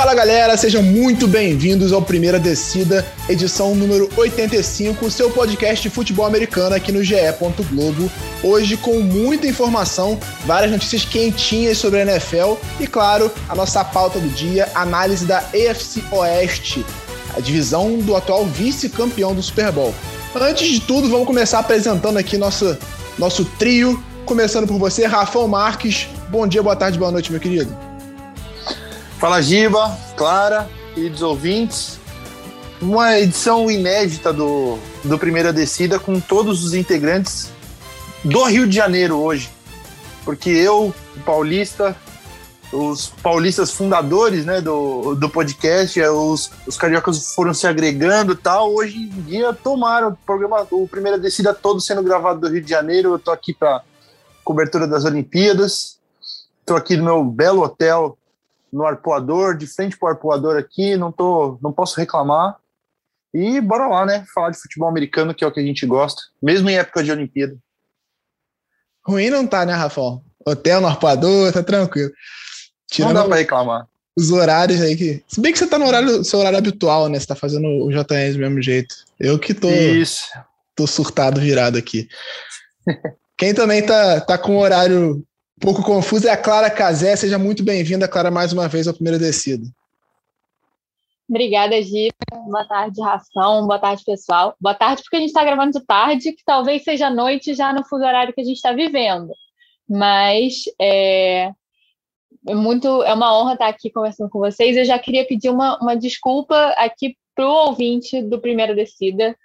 Fala galera, sejam muito bem-vindos ao Primeira Descida, edição número 85, seu podcast de futebol americano aqui no GE. Globo. Hoje com muita informação, várias notícias quentinhas sobre a NFL e, claro, a nossa pauta do dia, análise da AFC Oeste, a divisão do atual vice-campeão do Super Bowl. Antes de tudo, vamos começar apresentando aqui nosso, nosso trio, começando por você, Rafael Marques. Bom dia, boa tarde, boa noite, meu querido. Fala Giba, Clara, queridos ouvintes. Uma edição inédita do, do Primeira Descida com todos os integrantes do Rio de Janeiro hoje. Porque eu, o paulista, os paulistas fundadores né, do, do podcast, é, os, os cariocas foram se agregando e tal. Hoje em dia tomaram o programa, o Primeira Descida todo sendo gravado do Rio de Janeiro. Eu tô aqui para cobertura das Olimpíadas. Estou aqui no meu belo hotel no arpoador, de frente pro arpoador aqui, não tô, não posso reclamar. E bora lá, né? Falar de futebol americano, que é o que a gente gosta, mesmo em época de Olimpíada. Ruim não tá, né, Rafael? Hotel no arpoador, tá tranquilo. Tirando não dá pra reclamar. Os horários aí que. Se bem que você tá no horário, seu horário habitual, né? Você tá fazendo o JS do mesmo jeito. Eu que tô. Isso. Tô surtado virado aqui. Quem também tá, tá com o horário pouco confuso é a Clara Casé. Seja muito bem-vinda, Clara, mais uma vez ao Primeira Descida. Obrigada, Gita. Boa tarde, Ração. Boa tarde, pessoal. Boa tarde, porque a gente está gravando de tarde, que talvez seja noite já no fuso horário que a gente está vivendo. Mas é, é, muito, é uma honra estar aqui conversando com vocês. Eu já queria pedir uma, uma desculpa aqui para o ouvinte do Primeira Descida,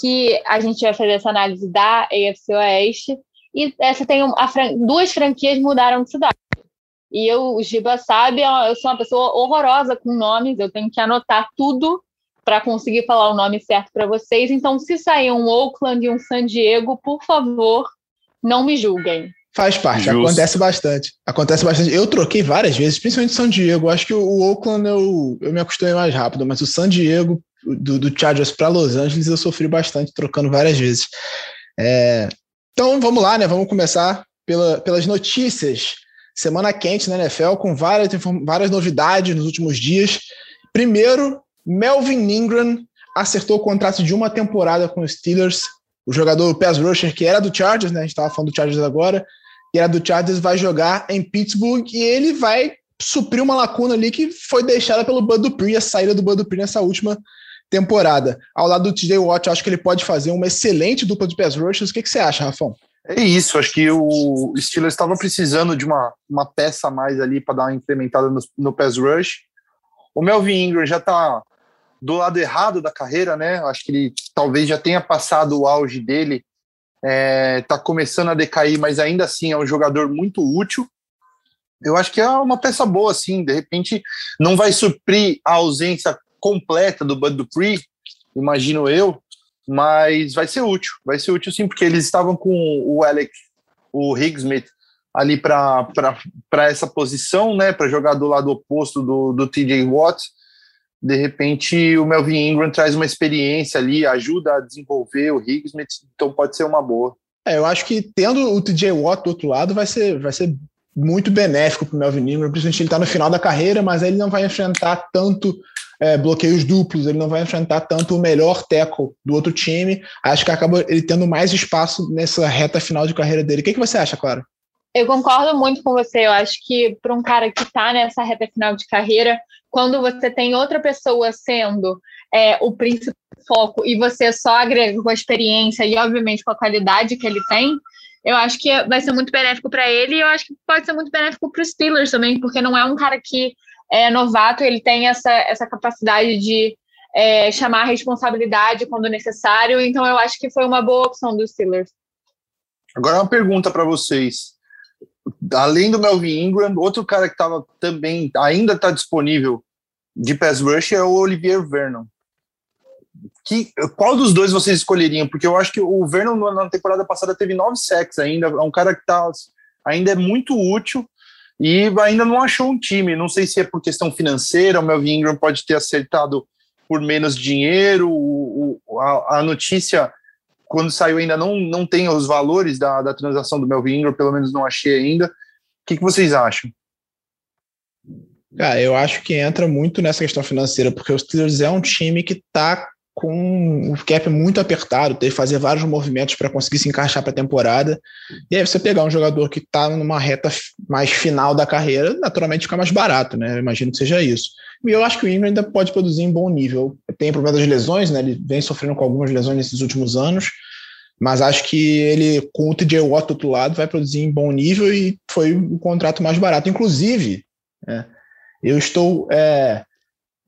que a gente vai fazer essa análise da AFC Oeste e essa tem a duas franquias mudaram de cidade. E eu, o Giba sabe, eu sou uma pessoa horrorosa com nomes, eu tenho que anotar tudo para conseguir falar o nome certo para vocês. Então, se sair um Oakland e um San Diego, por favor, não me julguem. Faz parte, Justo. acontece bastante. Acontece bastante. Eu troquei várias vezes, principalmente San Diego. Acho que o Oakland eu, eu me acostumei mais rápido, mas o San Diego, do, do Chargers para Los Angeles, eu sofri bastante trocando várias vezes. É, então vamos lá, né? Vamos começar pela, pelas notícias. Semana quente na NFL, com várias, várias novidades nos últimos dias. Primeiro, Melvin Ingram acertou o contrato de uma temporada com os Steelers. O jogador pass rusher, que era do Chargers, né? A gente estava falando do Chargers agora, que era do Chargers, vai jogar em Pittsburgh e ele vai suprir uma lacuna ali que foi deixada pelo Bud Dupree, a saída do Bud Dupree nessa última temporada. Ao lado do TJ Watt, acho que ele pode fazer uma excelente dupla de pass rushers. O que, que você acha, Rafão? É isso, acho que o Steelers estava precisando de uma, uma peça a mais ali para dar uma incrementada no, no pass rush. O Melvin Ingram já está do lado errado da carreira, né? Acho que ele talvez já tenha passado o auge dele, está é, começando a decair, mas ainda assim é um jogador muito útil. Eu acho que é uma peça boa, assim. De repente, não vai suprir a ausência completa do Bud Dupree, imagino eu, mas vai ser útil, vai ser útil sim, porque eles estavam com o Alec, o Higgsmith ali para essa posição, né, para jogar do lado oposto do, do TJ Watt. De repente, o Melvin Ingram traz uma experiência ali, ajuda a desenvolver o Higgsmith, então pode ser uma boa. É, eu acho que tendo o TJ Watt do outro lado vai ser, vai ser muito benéfico para o Melvin Ingram, principalmente ele está no final da carreira, mas ele não vai enfrentar tanto é, bloqueios duplos, ele não vai enfrentar tanto o melhor tackle do outro time. Acho que acaba ele tendo mais espaço nessa reta final de carreira dele. O que, que você acha, Clara? Eu concordo muito com você. Eu acho que para um cara que está nessa reta final de carreira, quando você tem outra pessoa sendo é, o principal foco e você só agrega com a experiência e, obviamente, com a qualidade que ele tem, eu acho que vai ser muito benéfico para ele e eu acho que pode ser muito benéfico para os Steelers também, porque não é um cara que é novato, ele tem essa, essa capacidade de é, chamar a responsabilidade quando necessário, então eu acho que foi uma boa opção dos Steelers. Agora uma pergunta para vocês. Além do Melvin Ingram, outro cara que estava também, ainda está disponível de pass rush é o Olivier Vernon. Que, qual dos dois vocês escolheriam? Porque eu acho que o Vernon na temporada passada teve nove sacks ainda, é um cara que tá, ainda é muito útil, e ainda não achou um time. Não sei se é por questão financeira, o Melvin Ingram pode ter acertado por menos dinheiro. O, o, a, a, notícia, quando saiu, ainda não, não tem os valores da, da transação do Melvin Ingram, pelo menos não achei ainda. O que, que vocês acham? Cara, eu acho que entra muito nessa questão financeira, porque o Steelers é um time que está com o cap muito apertado, teve que fazer vários movimentos para conseguir se encaixar para a temporada. E aí você pegar um jogador que está numa reta mais final da carreira, naturalmente fica mais barato, né? Eu imagino que seja isso. E eu acho que o Ingram ainda pode produzir em bom nível. Tem problema das lesões, né? Ele vem sofrendo com algumas lesões nesses últimos anos, mas acho que ele, com o TJ Watt do outro lado, vai produzir em bom nível e foi o contrato mais barato. Inclusive, é, eu estou é,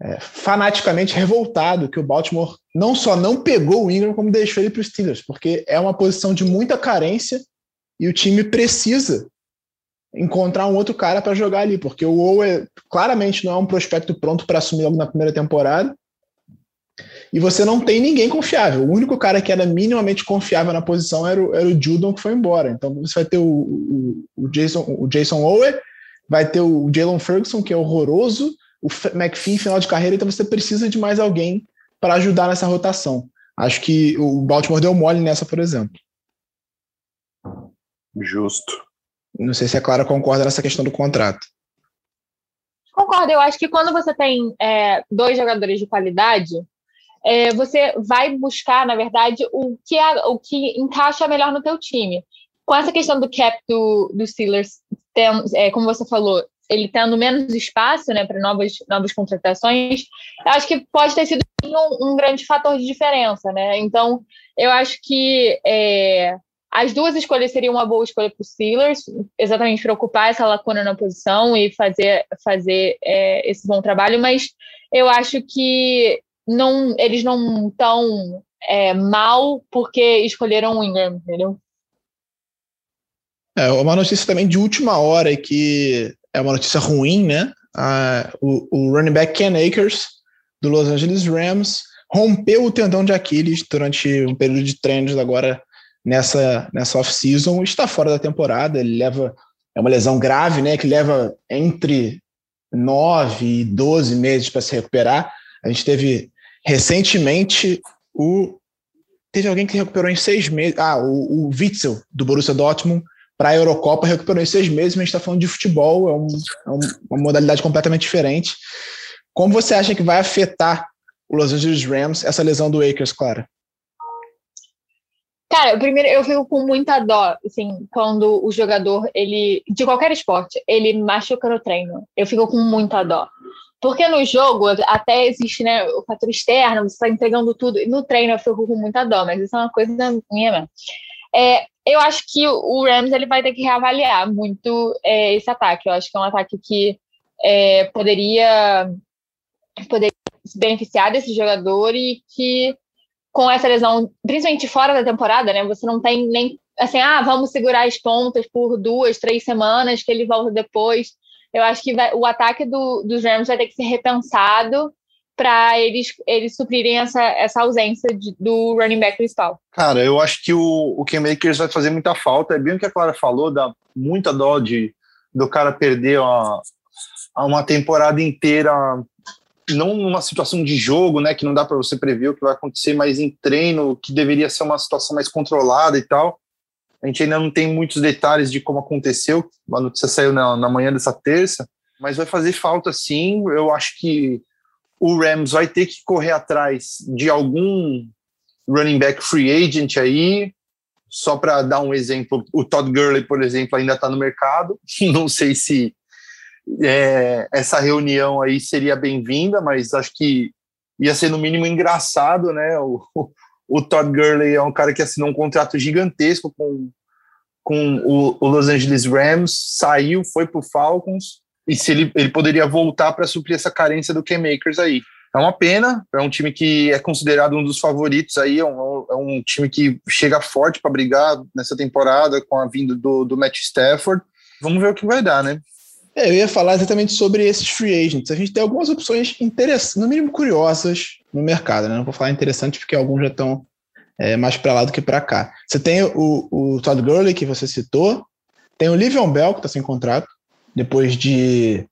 é, fanaticamente revoltado que o Baltimore não só não pegou o Ingram, como deixou ele para os Steelers, porque é uma posição de muita carência e o time precisa encontrar um outro cara para jogar ali, porque o Owe claramente não é um prospecto pronto para assumir logo na primeira temporada. E você não tem ninguém confiável. O único cara que era minimamente confiável na posição era o, era o Judon que foi embora. Então você vai ter o, o, o Jason, o Jason Owe, vai ter o Jalen Ferguson, que é horroroso, o McPhee final de carreira, então você precisa de mais alguém para ajudar nessa rotação. Acho que o Baltimore deu mole nessa, por exemplo. Justo. Não sei se a Clara concorda nessa questão do contrato. Concordo, eu acho que quando você tem é, dois jogadores de qualidade, é, você vai buscar, na verdade, o que, é, o que encaixa melhor no teu time. Com essa questão do cap do, do Steelers, tem, é, como você falou, ele tendo menos espaço né, para novas, novas contratações, acho que pode ter sido um, um, grande fator de diferença. Né? Então, eu acho que é, as duas escolhas seriam uma boa escolha para os Steelers, exatamente para ocupar essa lacuna na posição e fazer, fazer é, esse bom trabalho, mas eu acho que não, eles não estão é, mal porque escolheram o Ingram, entendeu? É uma notícia também de última hora que é uma notícia ruim, né? Ah, o, o running back Ken Akers, do Los Angeles Rams, rompeu o tendão de Aquiles durante um período de treinos agora nessa, nessa off-season, está fora da temporada, ele leva, é uma lesão grave, né, que leva entre 9 e 12 meses para se recuperar. A gente teve recentemente o teve alguém que recuperou em seis meses, ah, o, o Witzel, do Borussia Dortmund, para a Eurocopa, recuperou em seis meses, mas a gente está falando de futebol, é, um, é uma modalidade completamente diferente. Como você acha que vai afetar o Los Angeles Rams essa lesão do Akers, Clara? Cara, primeiro eu fico com muita dó, assim, quando o jogador, ele, de qualquer esporte, ele machuca no treino. Eu fico com muita dó. Porque no jogo até existe né, o fator externo, você está entregando tudo. No treino eu fico com muita dó, mas isso é uma coisa minha mesmo. É, eu acho que o Rams ele vai ter que reavaliar muito é, esse ataque. Eu acho que é um ataque que é, poderia, poderia se beneficiar desse jogador e que com essa lesão, principalmente fora da temporada, né? Você não tem nem assim, ah, vamos segurar as pontas por duas, três semanas, que ele volta depois. Eu acho que vai, o ataque do, dos Rams vai ter que ser repensado para eles, eles suprirem essa, essa ausência de, do running back principal. Cara, eu acho que o, o Ken Makers vai fazer muita falta. É bem o que a Clara falou, dá muita dó de, do cara perder a, a uma temporada inteira, não numa situação de jogo, né, que não dá para você prever o que vai acontecer, mas em treino, que deveria ser uma situação mais controlada e tal. A gente ainda não tem muitos detalhes de como aconteceu. A notícia saiu na, na manhã dessa terça, mas vai fazer falta sim. Eu acho que o Rams vai ter que correr atrás de algum running back free agent aí. Só para dar um exemplo, o Todd Gurley, por exemplo, ainda está no mercado. Não sei se é, essa reunião aí seria bem-vinda, mas acho que ia ser no mínimo engraçado, né? O, o Todd Gurley é um cara que assinou um contrato gigantesco com, com o, o Los Angeles Rams, saiu, foi para o Falcons, e se ele, ele poderia voltar para suprir essa carência do K-Makers aí. É uma pena, é um time que é considerado um dos favoritos aí, é um, é um time que chega forte para brigar nessa temporada com a vinda do, do Matt Stafford. Vamos ver o que vai dar, né? É, eu ia falar exatamente sobre esses free agents. A gente tem algumas opções interessantes, no mínimo curiosas, no mercado. Né? Não vou falar interessantes porque alguns já estão é, mais para lá do que para cá. Você tem o, o Todd Gurley, que você citou, tem o Livion Bell, que está sem contrato, depois de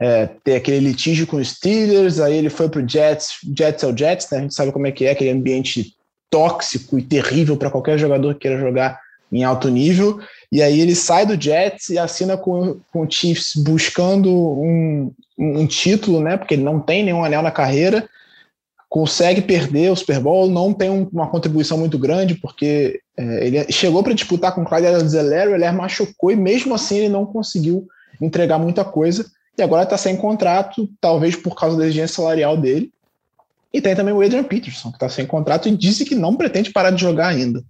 é, ter aquele litígio com os Steelers, aí ele foi para o Jets, Jets é o Jets, né? a gente sabe como é que é, aquele ambiente tóxico e terrível para qualquer jogador que queira jogar em alto nível, e aí ele sai do Jets e assina com, com o Chiefs buscando um, um título, né? Porque ele não tem nenhum anel na carreira, consegue perder o Super Bowl, não tem um, uma contribuição muito grande, porque é, ele chegou para disputar com o Clyde ele machucou e mesmo assim ele não conseguiu entregar muita coisa. E agora está sem contrato, talvez por causa da exigência salarial dele. E tem também o Adrian Peterson, que está sem contrato e disse que não pretende parar de jogar ainda.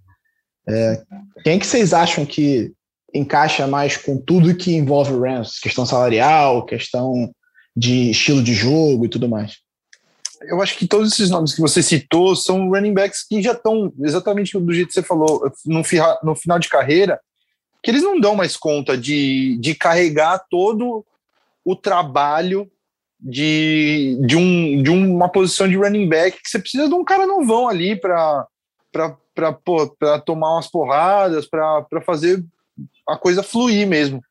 É, quem que vocês acham que encaixa mais com tudo que envolve o Rams? Questão salarial, questão de estilo de jogo e tudo mais? Eu acho que todos esses nomes que você citou são running backs que já estão exatamente do jeito que você falou, no, no final de carreira, que eles não dão mais conta de, de carregar todo o trabalho de, de, um, de uma posição de running back que você precisa de um cara novão ali para tomar umas porradas, para fazer a coisa fluir mesmo.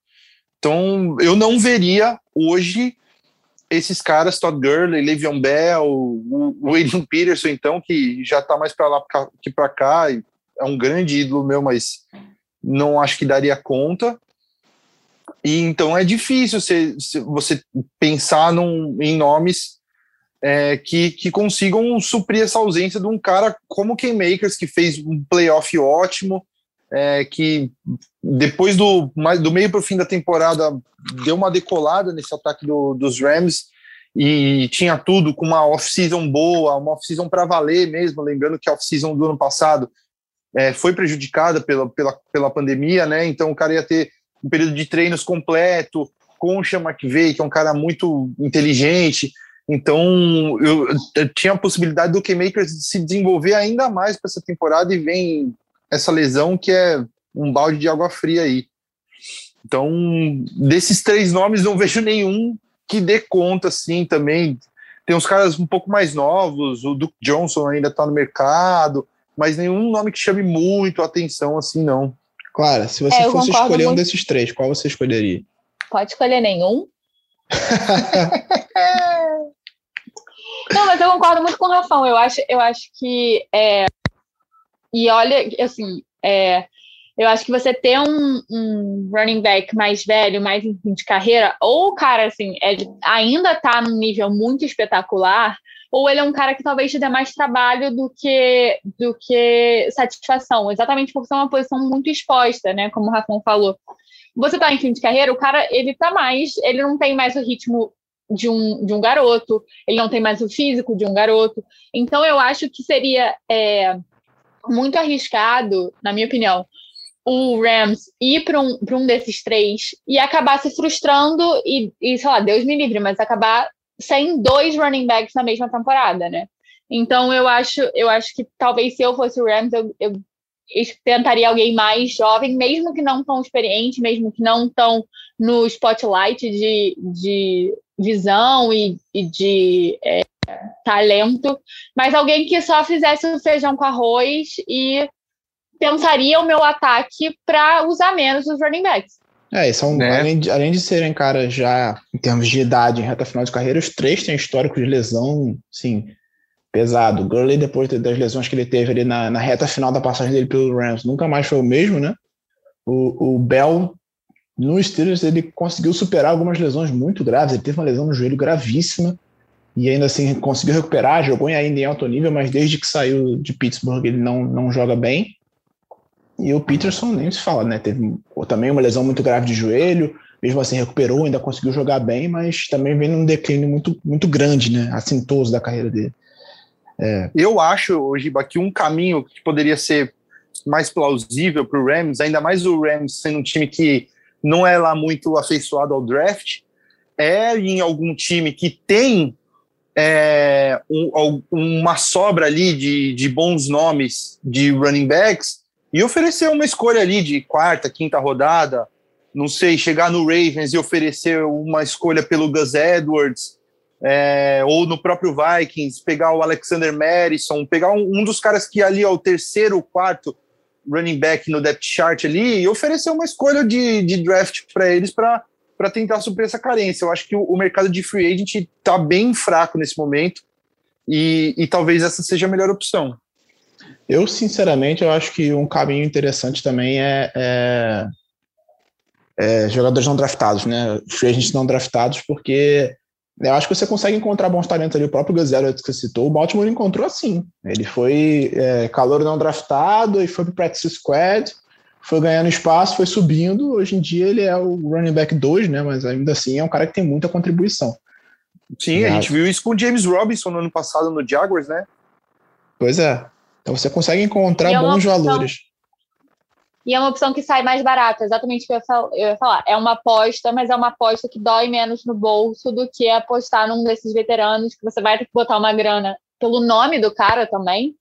Então, eu não veria hoje esses caras, Todd Gurley, Le'Veon Bell, o Adrian Peterson, então, que já está mais para lá que para cá, é um grande ídolo meu, mas não acho que daria conta. E então é difícil você, você pensar num, em nomes é, que, que consigam suprir essa ausência de um cara como o Makers, que fez um playoff ótimo, é, que depois do, do meio para o fim da temporada deu uma decolada nesse ataque do, dos Rams e tinha tudo com uma off-season boa, uma off-season para valer mesmo, lembrando que a off-season do ano passado é, foi prejudicada pela, pela, pela pandemia, né? Então o cara ia ter um período de treinos completo, com o Sean McVay, que é um cara muito inteligente, então, eu, eu tinha a possibilidade do K-Makers se desenvolver ainda mais para essa temporada e vem essa lesão que é um balde de água fria aí. Então, desses três nomes, não vejo nenhum que dê conta, assim, também. Tem uns caras um pouco mais novos, o Duke Johnson ainda está no mercado, mas nenhum nome que chame muito a atenção, assim, não. Clara, se você é, fosse escolher muito... um desses três, qual você escolheria? Pode escolher nenhum. Não, mas eu concordo muito com o Rafão. Eu acho, eu acho que. É, e olha, assim, é, eu acho que você ter um, um, running back mais velho, mais em fim de carreira, ou o cara, assim, é, ainda tá num nível muito espetacular, ou ele é um cara que talvez te dê mais trabalho do que, do que satisfação, exatamente porque é uma posição muito exposta, né? Como o Rafão falou. Você tá em fim de carreira, o cara, ele tá mais, ele não tem mais o ritmo de um, de um garoto, ele não tem mais o físico de um garoto. Então, eu acho que seria é, muito arriscado, na minha opinião, o Rams ir para um, um desses três e acabar se frustrando e, e, sei lá, Deus me livre, mas acabar sem dois running backs na mesma temporada, né? Então, eu acho, eu acho que talvez se eu fosse o Rams, eu, eu tentaria alguém mais jovem, mesmo que não tão experiente, mesmo que não tão no spotlight de, de visão e, e de é, talento, mas alguém que só fizesse o feijão com arroz e pensaria o meu ataque para usar menos os running backs. É, são, né? além, de, além de serem caras já em termos de idade, em reta final de carreira, os três têm histórico de lesão, sim, pesado. O Gurley, depois das lesões que ele teve ali na, na reta final da passagem dele pelo Rams, nunca mais foi o mesmo, né? O, o Bell no Steelers, ele conseguiu superar algumas lesões muito graves. Ele teve uma lesão no joelho gravíssima e ainda assim conseguiu recuperar. Jogou ainda em alto nível, mas desde que saiu de Pittsburgh ele não, não joga bem. E o Peterson nem se fala, né? Teve também uma lesão muito grave de joelho, mesmo assim recuperou, ainda conseguiu jogar bem, mas também vem num declínio muito, muito grande, né? Assintoso da carreira dele. É. Eu acho, Giba, que um caminho que poderia ser mais plausível para o Rams, ainda mais o Rams sendo um time que não é lá muito afeiçoado ao draft, é em algum time que tem é, um, uma sobra ali de, de bons nomes de running backs e oferecer uma escolha ali de quarta, quinta rodada, não sei, chegar no Ravens e oferecer uma escolha pelo Gus Edwards, é, ou no próprio Vikings, pegar o Alexander Madison, pegar um, um dos caras que ali é o terceiro, quarto, running back no depth chart ali e oferecer uma escolha de, de draft para eles para tentar suprir essa carência. Eu acho que o, o mercado de free agent está bem fraco nesse momento e, e talvez essa seja a melhor opção. Eu, sinceramente, eu acho que um caminho interessante também é, é, é jogadores não draftados, né? Free agents não draftados, porque eu acho que você consegue encontrar bons talentos ali. O próprio Gazelle que você citou, o Baltimore encontrou assim. Ele foi é, calor não draftado e foi para o practice squad, foi ganhando espaço, foi subindo. Hoje em dia ele é o running back 2, né? Mas ainda assim é um cara que tem muita contribuição. Sim, a gente viu isso com o James Robinson no ano passado no Jaguars, né? Pois é. Então você consegue encontrar é bons opção, valores. E é uma opção que sai mais barata, exatamente o que eu ia falar. É uma aposta, mas é uma aposta que dói menos no bolso do que apostar num desses veteranos, que você vai ter que botar uma grana pelo nome do cara também.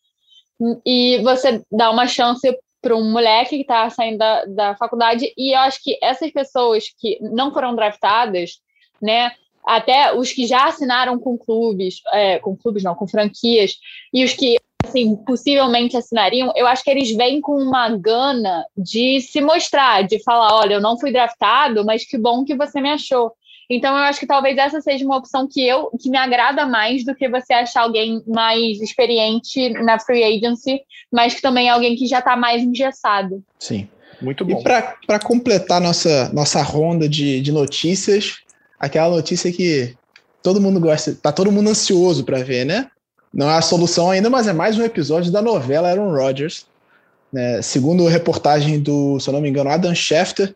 E você dá uma chance para um moleque que está saindo da, da faculdade. E eu acho que essas pessoas que não foram draftadas, né? Até os que já assinaram com clubes, é, com clubes não, com franquias, e os que assim, possivelmente assinariam, eu acho que eles vêm com uma gana de se mostrar, de falar, olha, eu não fui draftado, mas que bom que você me achou. Então eu acho que talvez essa seja uma opção que eu que me agrada mais do que você achar alguém mais experiente na free agency, mas que também é alguém que já está mais engessado. Sim. Muito bom. E para completar nossa, nossa ronda de, de notícias, aquela notícia que todo mundo gosta, tá todo mundo ansioso para ver, né? Não é a solução ainda, mas é mais um episódio da novela Aaron Rodgers. Né? Segundo reportagem do, se eu não me engano, Adam Schefter,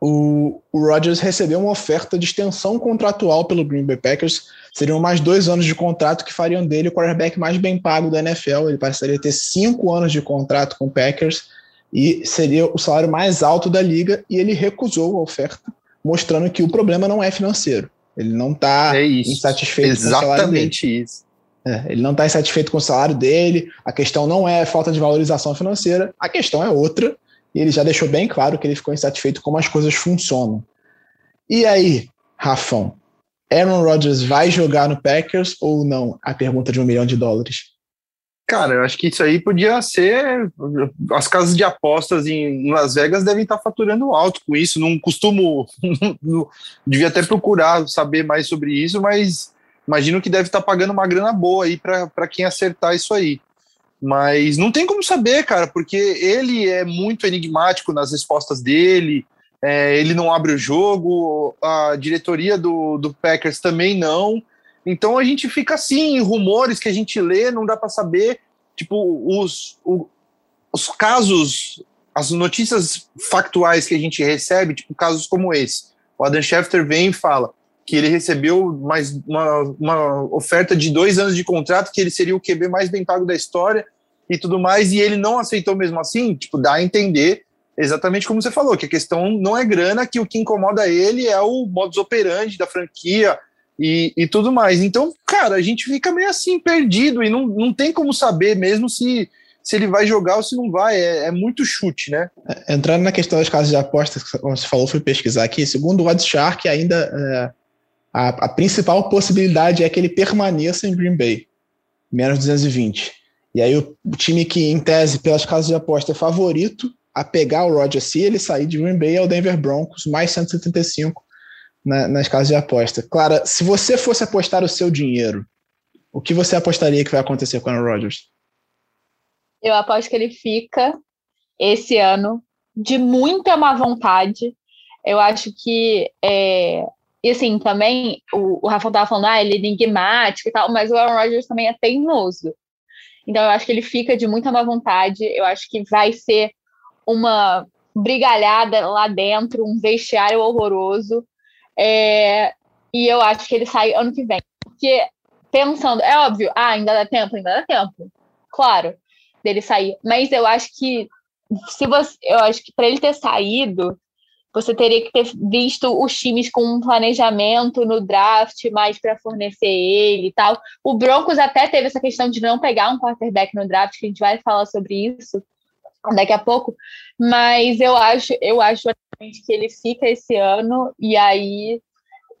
o, o Rodgers recebeu uma oferta de extensão contratual pelo Green Bay Packers. Seriam mais dois anos de contrato que fariam dele o quarterback mais bem pago da NFL. Ele passaria a ter cinco anos de contrato com o Packers e seria o salário mais alto da liga. E ele recusou a oferta, mostrando que o problema não é financeiro. Ele não está é insatisfeito Exatamente com o salário dele. isso. É, ele não está insatisfeito com o salário dele, a questão não é falta de valorização financeira, a questão é outra, e ele já deixou bem claro que ele ficou insatisfeito com como as coisas funcionam. E aí, Rafão, Aaron Rodgers vai jogar no Packers ou não? A pergunta de um milhão de dólares. Cara, eu acho que isso aí podia ser. As casas de apostas em Las Vegas devem estar faturando alto com isso. Não costumo. Devia até procurar saber mais sobre isso, mas imagino que deve estar tá pagando uma grana boa aí para quem acertar isso aí. Mas não tem como saber, cara, porque ele é muito enigmático nas respostas dele, é, ele não abre o jogo, a diretoria do, do Packers também não. Então a gente fica assim, rumores que a gente lê, não dá para saber. Tipo, os, o, os casos, as notícias factuais que a gente recebe, tipo casos como esse. O Adam Schefter vem e fala: que ele recebeu mais uma, uma oferta de dois anos de contrato, que ele seria o QB mais bem pago da história e tudo mais, e ele não aceitou mesmo assim, tipo, dá a entender exatamente como você falou, que a questão não é grana, que o que incomoda ele é o modus operandi da franquia e, e tudo mais. Então, cara, a gente fica meio assim, perdido, e não, não tem como saber mesmo se, se ele vai jogar ou se não vai, é, é muito chute, né? É, entrando na questão das casas de apostas, como você falou, fui pesquisar aqui, segundo o Oddshark, ainda é, a, a, principal possibilidade é que ele permaneça em Green Bay, menos 220. E aí o, o, time que, em tese, pelas casas de aposta, é favorito a pegar o Roger se ele sair de Green Bay é o Denver Broncos, mais 175 na, nas casas de aposta. Clara, se você fosse apostar o seu dinheiro, o que você apostaria que vai acontecer com o Aaron Rodgers? Eu aposto que ele fica esse ano de muita má vontade. Eu acho que é, e assim, também, o, o Rafa tava falando, ah, ele é enigmático e tal, mas o Aaron Rodgers também é teimoso. Então eu acho que ele fica de muita má vontade. Eu acho que vai ser uma brigalhada lá dentro, um vestiário horroroso. É, e eu acho que ele sai ano que vem. Porque, pensando, é óbvio, ah, ainda dá tempo, ainda dá tempo. Claro, dele sair. Mas eu acho que se você. Eu acho que para ele ter saído, você teria que ter visto os times com um planejamento no draft mais para fornecer ele e tal. O Broncos até teve essa questão de não pegar um quarterback no draft, que a gente vai falar sobre isso daqui a pouco, mas eu acho, eu acho que ele fica esse ano e aí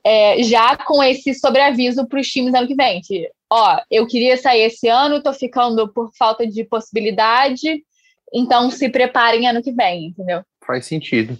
é, já com esse sobreaviso para os times ano que vem. Que, ó, eu queria sair esse ano, estou ficando por falta de possibilidade, então se preparem ano que vem, entendeu? Faz sentido.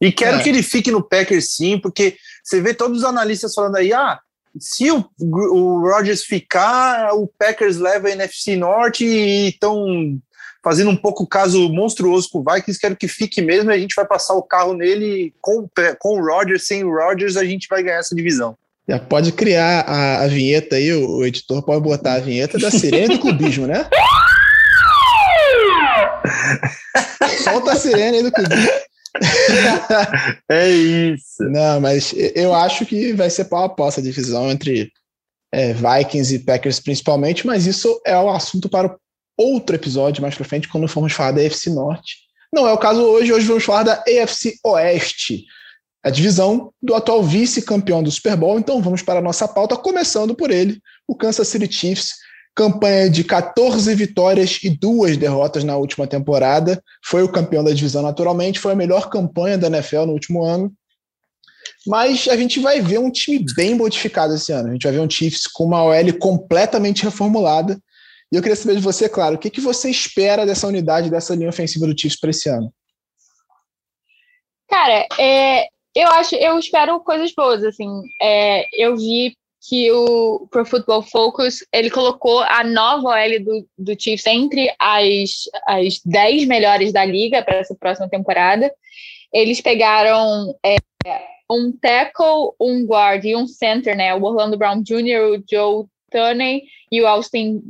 E quero é. que ele fique no Packers sim, porque você vê todos os analistas falando aí, ah, se o, o Rodgers ficar, o Packers leva a NFC Norte e estão fazendo um pouco caso monstruoso com o Vikings, quero que fique mesmo e a gente vai passar o carro nele com, com o Rodgers, sem o Rodgers a gente vai ganhar essa divisão. Já pode criar a, a vinheta aí, o, o, editor pode botar a vinheta da sirene do clubismo, né? Solta a sirene aí do clubismo. é isso. Não, mas eu acho que vai ser pau a pau essa divisão entre é, Vikings e Packers principalmente, mas isso é o um assunto para outro episódio mais para frente, quando formos falar da AFC Norte. Não é o caso hoje, hoje vamos falar da AFC Oeste, a divisão do atual vice-campeão do Super Bowl. Então vamos para a nossa pauta, começando por ele, o Kansas City Chiefs, campanha de 14 vitórias e duas derrotas na última temporada. Foi o campeão da divisão naturalmente, foi a melhor campanha da NFL no último ano. Mas a gente vai ver um time bem modificado esse ano. A gente vai ver um Chiefs com uma OL completamente reformulada. E eu queria saber de você, claro, o que, que você espera dessa unidade, dessa linha ofensiva do Chiefs para esse ano? Cara, é, eu acho, eu espero coisas boas. Assim, é, eu vi que o Pro Football Focus ele colocou a nova OL do, do Chiefs entre as, as 10 melhores da liga para essa próxima temporada. Eles pegaram é, um tackle, um guard e um center, né? O Orlando Brown Jr., o Joe Tunney e o Austin.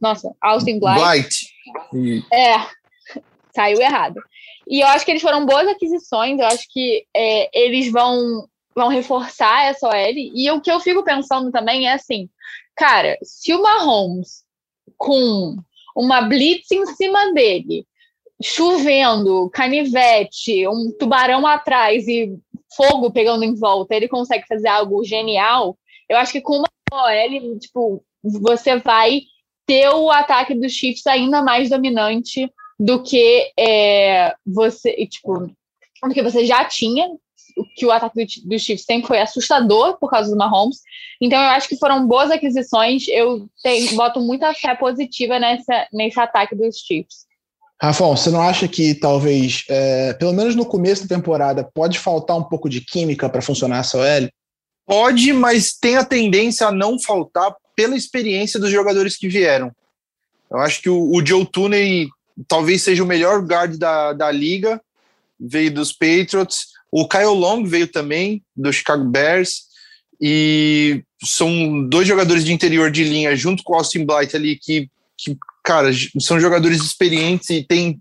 Nossa, Austin Blight. Blight. É, saiu errado. E eu acho que eles foram boas aquisições, eu acho que é, eles vão vão reforçar essa OL. E o que eu fico pensando também é assim, cara, se o Mahomes com uma blitz em cima dele, chovendo, canivete, um tubarão atrás e fogo pegando em volta, ele consegue fazer algo genial. Eu acho que com uma OL, tipo, você vai ter o ataque dos Chiefs ainda mais dominante do que é, você, tipo, do que você já tinha que o ataque do, do Chiefs sempre foi assustador por causa do Mahomes. Então eu acho que foram boas aquisições. Eu tenho, boto muita fé positiva nessa, nesse ataque dos Chiefs. Rafão, você não acha que talvez, é, pelo menos no começo da temporada, pode faltar um pouco de química para funcionar essa OL? Pode, mas tem a tendência a não faltar pela experiência dos jogadores que vieram. Eu acho que o, o Joe Tooney talvez seja o melhor guard da, da liga, veio dos Patriots. O Kyle Long veio também do Chicago Bears e são dois jogadores de interior de linha junto com o Austin Blight ali que, que cara, são jogadores experientes e tem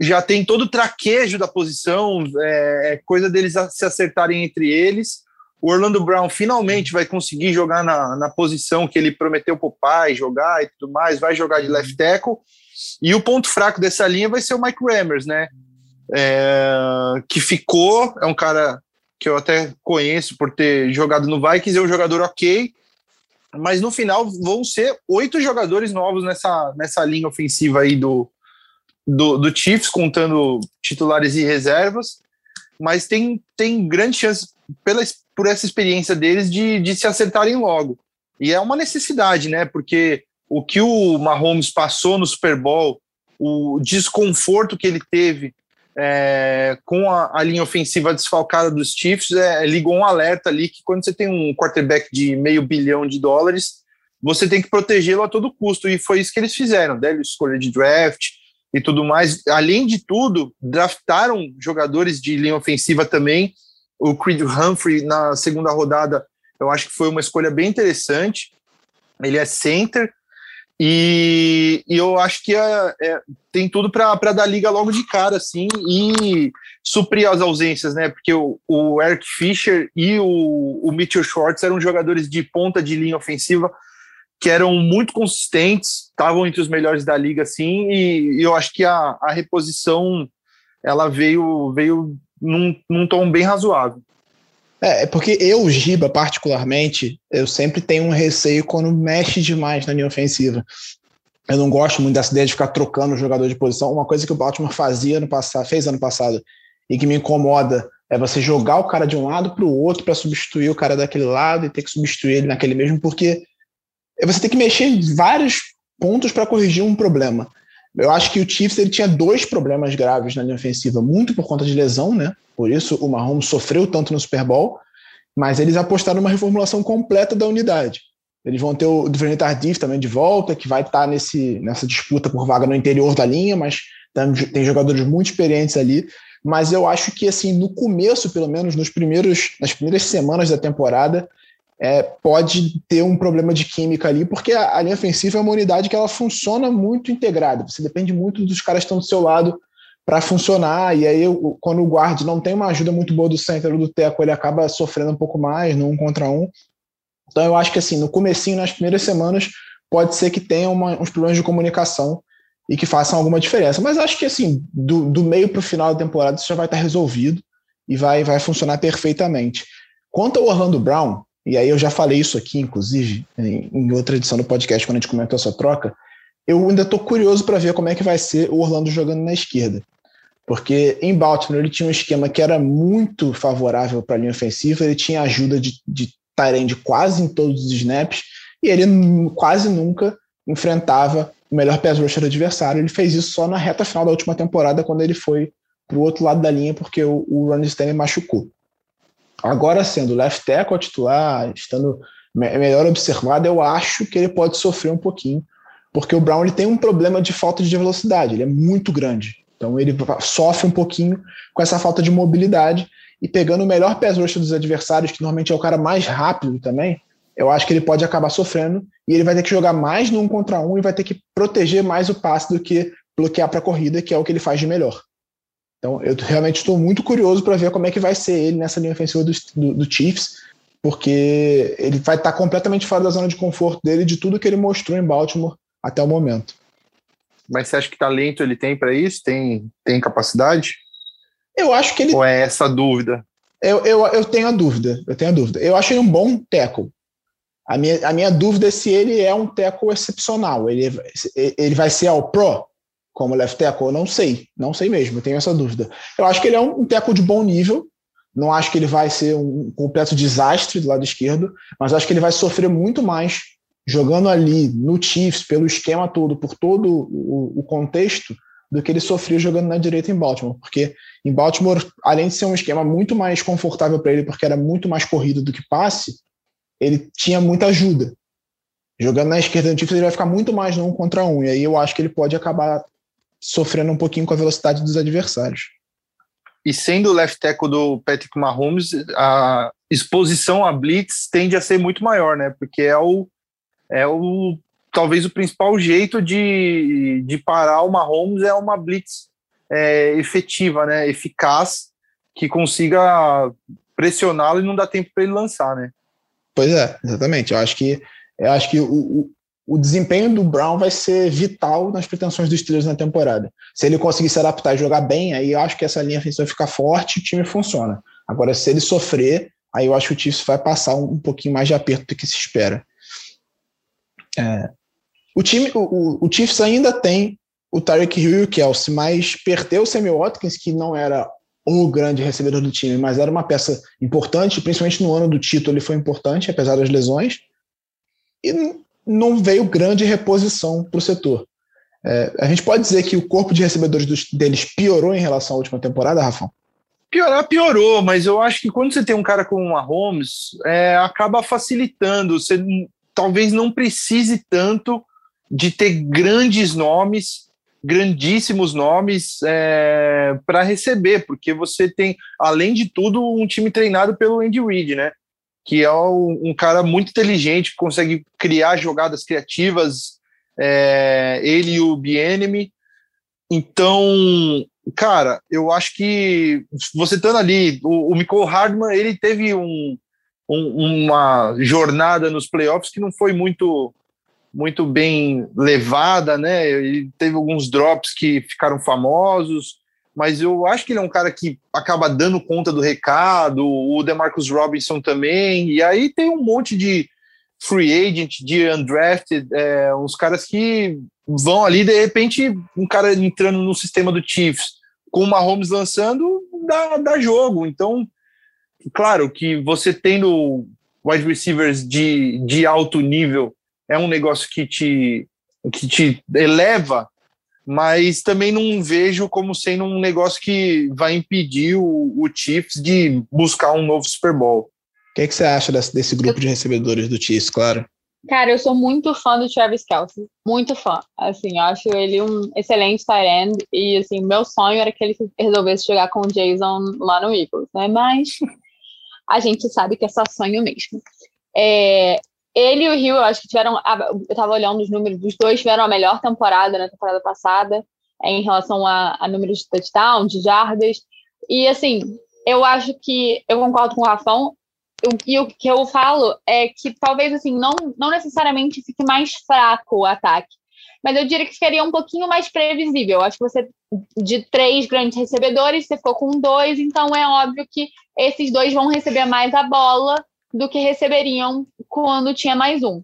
já tem todo o traquejo da posição, é, é coisa deles se acertarem entre eles. O Orlando Brown finalmente vai conseguir jogar na, na posição que ele prometeu para o pai jogar e tudo mais, vai jogar de left tackle. E o ponto fraco dessa linha vai ser o Mike Rammers, né? É, que ficou, é um cara que eu até conheço por ter jogado no Vikings, é um jogador ok, mas no final vão ser oito jogadores novos nessa, nessa linha ofensiva aí do, do, do Chiefs, contando titulares e reservas, mas tem, tem grande chance, pela, por essa experiência deles, de, de se acertarem logo. E é uma necessidade, né? Porque o que o Mahomes passou no Super Bowl, o desconforto que ele teve é, com a, a, linha ofensiva desfalcada dos Chiefs, é, ligou um alerta ali que quando você tem um quarterback de meio bilhão de dólares, você tem que protegê-lo a todo custo, e foi isso que eles fizeram, deram escolha de draft e tudo mais. Além de tudo, draftaram jogadores de linha ofensiva também, o Creed Humphrey na segunda rodada, eu acho que foi uma escolha bem interessante, ele é center, e, e, eu acho que é, é, tem tudo para dar liga logo de cara, assim, e suprir as ausências, né? Porque o, o Eric Fischer e o, o Mitchell Schwartz eram jogadores de ponta de linha ofensiva que eram muito consistentes, estavam entre os melhores da liga, assim, e, e eu acho que a, a reposição ela veio, veio num, num tom bem razoável. É, é, porque eu, Giba, particularmente, eu sempre tenho um receio quando mexe demais na linha ofensiva. Eu não gosto muito dessa ideia de ficar trocando o jogador de posição. Uma coisa que o Baltimore fazia no passado, fez ano passado e que me incomoda é você jogar o cara de um lado para o outro para substituir o cara daquele lado e ter que substituir ele naquele mesmo, porque você tem que mexer em vários pontos para corrigir um problema. Eu acho que o Chiefs ele tinha dois problemas graves na linha ofensiva, muito por conta de lesão, né? Por isso o Mahomes sofreu tanto no Super Bowl, mas eles apostaram numa reformulação completa da unidade. Eles vão ter o Duvernay Tardif também de volta, que vai estar nesse, nessa disputa por vaga no interior da linha, mas tem jogadores muito experientes ali. Mas eu acho que assim, no começo, pelo menos nos primeiros, nas primeiras semanas da temporada, é, pode ter um problema de química ali, porque a, a, linha ofensiva é uma unidade que ela funciona muito integrada. Você depende muito dos caras que estão do seu lado para funcionar, e aí quando o guard não tem uma ajuda muito boa do center ou do teco, ele acaba sofrendo um pouco mais no um contra um. Então eu acho que assim, no comecinho, nas primeiras semanas, pode ser que tenha uma, uns problemas de comunicação e que façam alguma diferença. Mas acho que assim, do, do meio para o final da temporada, isso já vai estar resolvido e vai, vai funcionar perfeitamente. Quanto ao Orlando Brown, e aí eu já falei isso aqui, inclusive, em, outra edição do podcast, quando a gente comentou essa troca, eu ainda estou curioso para ver como é que vai ser o Orlando jogando na esquerda. Porque em Baltimore ele tinha um esquema que era muito favorável para a linha ofensiva, ele tinha ajuda de, de Tyrande quase em todos os snaps, e ele quase nunca enfrentava o melhor pass rusher adversário. Ele fez isso só na reta final da última temporada, quando ele foi para o outro lado da linha, porque o, o Ronnie Stanley machucou. Agora, sendo left tackle titular, estando melhor observado, eu acho que ele pode sofrer um pouquinho, porque o Brown ele tem um problema de falta de velocidade, ele é muito grande. Então ele sofre um pouquinho com essa falta de mobilidade e pegando o melhor pass rusher dos adversários, que normalmente é o cara mais rápido também, eu acho que ele pode acabar sofrendo e ele vai ter que jogar mais no um contra um e vai ter que proteger mais o passe do que bloquear para a corrida, que é o que ele faz de melhor. Então, eu realmente estou muito curioso para ver como é que vai ser ele nessa linha ofensiva do, do, do Chiefs, porque ele vai estar tá completamente fora da zona de conforto dele de tudo que ele mostrou em Baltimore até o momento. Mas você acha que talento ele tem para isso? Tem, tem capacidade? Eu acho que ele. Ou é essa dúvida? Eu, eu, eu tenho a dúvida. Eu tenho a dúvida. Eu acho ele um bom tackle. A minha, a minha dúvida é se ele é um tackle excepcional. Ele, ele vai ser ao pro? Como left tackle? Eu não sei, não sei mesmo, tenho essa dúvida. Eu acho que ele é um, tackle de bom nível, não acho que ele vai ser um completo desastre do lado esquerdo, mas acho que ele vai sofrer muito mais jogando ali no Chiefs, pelo esquema todo, por todo o, o contexto, do que ele sofreu jogando na direita em Baltimore. Porque em Baltimore, além de ser um esquema muito mais confortável para ele, porque era muito mais corrido do que passe, ele tinha muita ajuda. Jogando na esquerda no Chiefs, ele vai ficar muito mais no um contra um. E aí eu acho que ele pode acabar sofrendo um pouquinho com a velocidade dos adversários. E sendo o left tackle do Patrick Mahomes, a exposição a blitz tende a ser muito maior, né? Porque é o, é o talvez o principal jeito de, de parar o Mahomes é uma blitz é, efetiva, né? Eficaz, que consiga pressioná-lo e não dá tempo para ele lançar, né? Pois é, exatamente. Eu acho que eu acho que o, o desempenho do Brown vai ser vital nas pretensões dos Steelers na temporada. Se ele conseguir se adaptar e jogar bem, aí eu acho que essa linha ofensiva vai ficar forte e o time funciona. Agora, se ele sofrer, aí eu acho que o Chiefs vai passar um, um pouquinho mais de aperto do que se espera. É. O time, o, o, Chiefs ainda tem o Tyreek Hill e o Kelsey, mas perdeu o Sammy Watkins, que não era o grande recebedor do time, mas era uma peça importante, principalmente no ano do título ele foi importante, apesar das lesões. E não veio grande reposição para o setor. É, a gente pode dizer que o corpo de recebedores dos, deles piorou em relação à última temporada, Rafão? Piorar, piorou, mas eu acho que quando você tem um cara como o Mahomes, é, acaba facilitando. Você talvez não precise tanto de ter grandes nomes, grandíssimos nomes é, para receber, porque você tem, além de tudo, um time treinado pelo Andy Reid, né? Que é um, cara muito inteligente, que consegue criar jogadas criativas, é, ele e o Bienemy. Então, cara, eu acho que você estando ali, o, o Michael Hardman, ele teve um, um, uma jornada nos playoffs que não foi muito muito bem levada, né? Ele teve alguns drops que ficaram famosos, mas eu acho que ele é um cara que acaba dando conta do recado, o Demarcus Robinson também, e aí tem um monte de free agent, de undrafted, é, uns caras que vão ali, de repente, um cara entrando no sistema do Chiefs, com o Mahomes lançando, dá, dá jogo. Então, claro que você tendo wide receivers de, de alto nível é um negócio que te, que te eleva mas também não vejo como sendo um negócio que vai impedir o, o Chiefs de buscar um novo Super Bowl. O que, é que você acha desse, desse grupo de recebedores do Chiefs, claro? Cara, eu sou muito fã do Travis Kelsey, muito fã. Assim, eu acho ele um excelente tight end e assim, meu sonho era que ele resolvesse jogar com o Jason lá no Eagles, né? Mas a gente sabe que é só sonho mesmo. É, ele e o Rio, eu acho que tiveram. Eu tava olhando os números, dos dois tiveram a melhor temporada na temporada passada, é, em relação a, a números de touchdown, de jardas. E assim, eu acho que eu concordo com o Rafão. E o que eu falo é que talvez assim, não, não necessariamente fique mais fraco o ataque. Mas eu diria que ficaria um pouquinho mais previsível. Acho que você, de três grandes recebedores, você ficou com dois, então é óbvio que esses dois vão receber mais a bola do que receberiam quando tinha mais um.